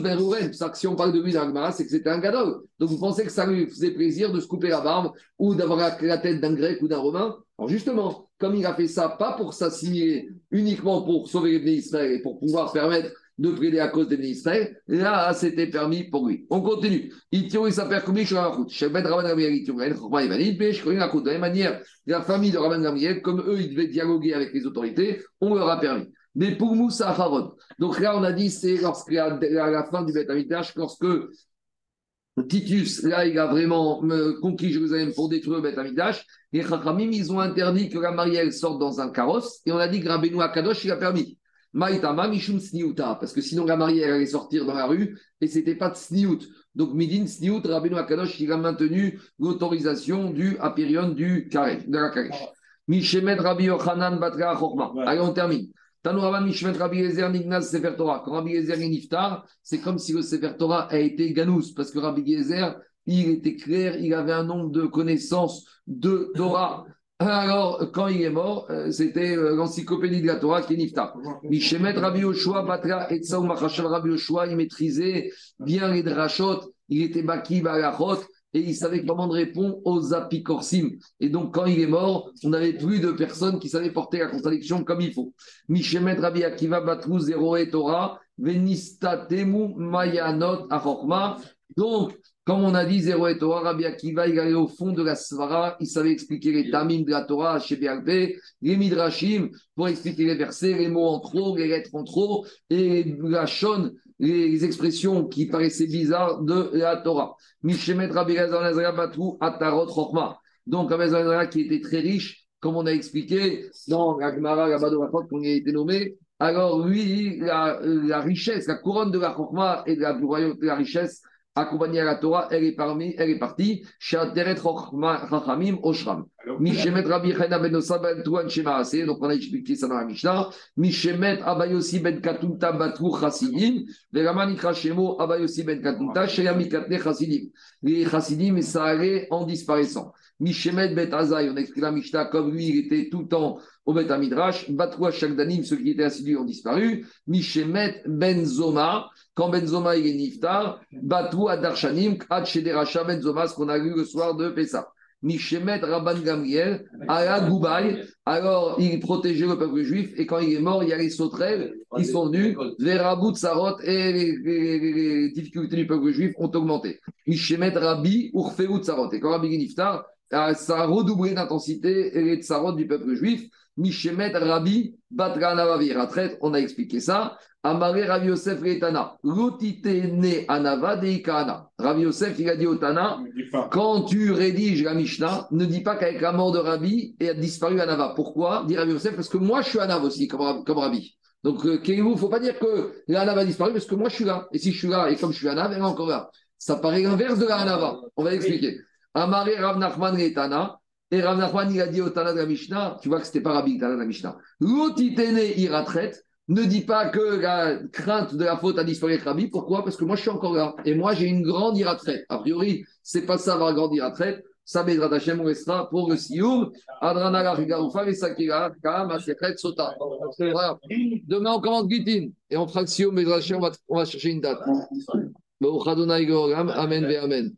ben Réhouven. C'est si on parle de lui c'est que c'était un gadol. Donc vous pensez que ça lui faisait plaisir de se couper la barbe ou d'avoir la, tête d'un grec ou d'un romain? Alors justement, comme il a fait ça, pas pour s'assimiler, uniquement pour sauver les Israël et pour pouvoir permettre de prier à cause des ministères, là, c'était permis pour lui. On continue. Itio, sur la route. Gamriel, la route. De la même manière, la famille de Rabban Gamriel, comme eux, ils devaient dialoguer avec les autorités, on leur a permis. Mais pour Moussa Harod. Donc là, on a dit, c'est lorsqu'à la, la fin du Beth Amidash, lorsque Titus, là, il a vraiment conquis Jérusalem pour détruire le Beth Amidash. Les Chachamim, ils ont interdit que la marielle sorte dans un carrosse et on a dit que Rabbeinu Akadosh, il a permis. Maïtama Mishum Sniuta, parce que sinon la mariée allait sortir dans la rue et c'était pas de Sniout. Donc Midin Sniout, Rabbeinu Akadosh, il a maintenu l'autorisation du Apirion du carré, de la Karesh. Mishemet Rabbi Yochanan Batra Chokma. Allez, on termine. Tanouravan Mishmet Rabbi Ezer Nignaz Sefer Torah. Quand Rabbi Ezer est Niftar, c'est comme si le Sefer Torah a été Ganous, parce que Rabbi Ezer, il était clair, il avait un nombre de connaissances de Torah. [LAUGHS] Alors, quand il est mort, euh, c'était euh, l'encyclopédie de la Torah qui est Nifta. Mishemet Rabbi Yoshua, Batra, Etzaou Machashal Rabbi Yoshua, il maîtrisait bien les drachot, il était baki balachot, et il savait comment répondre aux apikorsim. Et donc, quand il est mort, on n'avait plus de personnes qui savaient porter la contradiction comme il faut. Mishemet Rabbi Akiva, Batrou, Zeroe Torah, Venista Temu, Mayanot, Achokma. Donc, comme on a dit, Zéro et Torah, Rabbi Akiva, il allait au fond de la Svara, il savait expliquer les tamim de la Torah chez BRB, les midrashim, pour expliquer les versets, les mots en trop, les lettres en trop, et la shon, les expressions qui paraissaient bizarres de la Torah. Mishemet Rabbi Batou, Atarot. Donc, Rabbi qui était très riche, comme on a expliqué dans la Gemara, la Badovachot, qu'on y a été nommé, alors lui, la, la, richesse, la couronne de la Chokma et de la, de la richesse, accompagnée à la Torah, elle est, parmi, elle est partie chez Ateret Chachamim Oshram. Mishemet Rabbi Chena ben ben Tuan donc on a expliqué ça dans la Mishnah. Mishemet Abayosi ben Katunta Batru Chasidim, Veraman Shemo Abayosi ben Katunta, Chasidim. Les Chasidim, ça allait en disparaissant. Mishemet Bet on a expliqué la Mishnah comme lui, il était tout le temps au Bet Amidrash. Batroua Shagdanim, ceux qui étaient assidus ont disparu. Mishemet Ben Zoma, quand Ben Zoma il est Niftar. Batroua Darshanim, Ad Shederasha Ben Zoma, ce qu'on a lu le soir de Pessah. Mishemet Rabban Gamriel, Ala Goubaï, alors il protégeait le peuple juif, et quand il est mort, il y a les sauterelles qui sont venus, les rabouts Sarot et les, difficultés du peuple juif ont augmenté. Mishemet Rabbi Urfeut Sarot, et quand Rabbi Niftar, ça a redoublé d'intensité les tsarot du peuple juif. Mishemet Rabbi Batra Navavira. On a expliqué ça. Amare Rabbi Yosef Retana. L'otite ne Anava Deikana. Rabbi Yosef, il a dit au Tana quand tu rédiges la Mishnah, ne dis pas qu'avec la mort de Rabbi, il a disparu Anava. Pourquoi? Dit Rabbi Yosef, parce que moi je suis Anav aussi, comme, comme Rabbi. Donc, il ne faut pas dire que l'Anava a disparu, parce que moi je suis là. Et si je suis là, et comme je suis Anav, elle est encore là. Ça paraît l'inverse de la Anava. On va l'expliquer. Amaré Rav Nachman Retana. Et Rav Nachman, il a dit au Tana de la Mishnah, tu vois que ce n'était pas Rabbi Tana de la Mishnah. L'otitene iratret, ne dis pas que la crainte de la faute a disparu avec Rabbi. Pourquoi? Parce que moi, je suis encore là. Et moi, j'ai une grande iratret. A priori, c'est pas ça avoir grande iratret. Ça, Bédrat Hashem, on restera pour le Sioum. Adrana la Rigaroufa, et Sakira, Kam, Asekret, Sota. Demain, on commence Gitin. Et on fera le Sioum, Bédrat on va chercher une date. Amen Amen.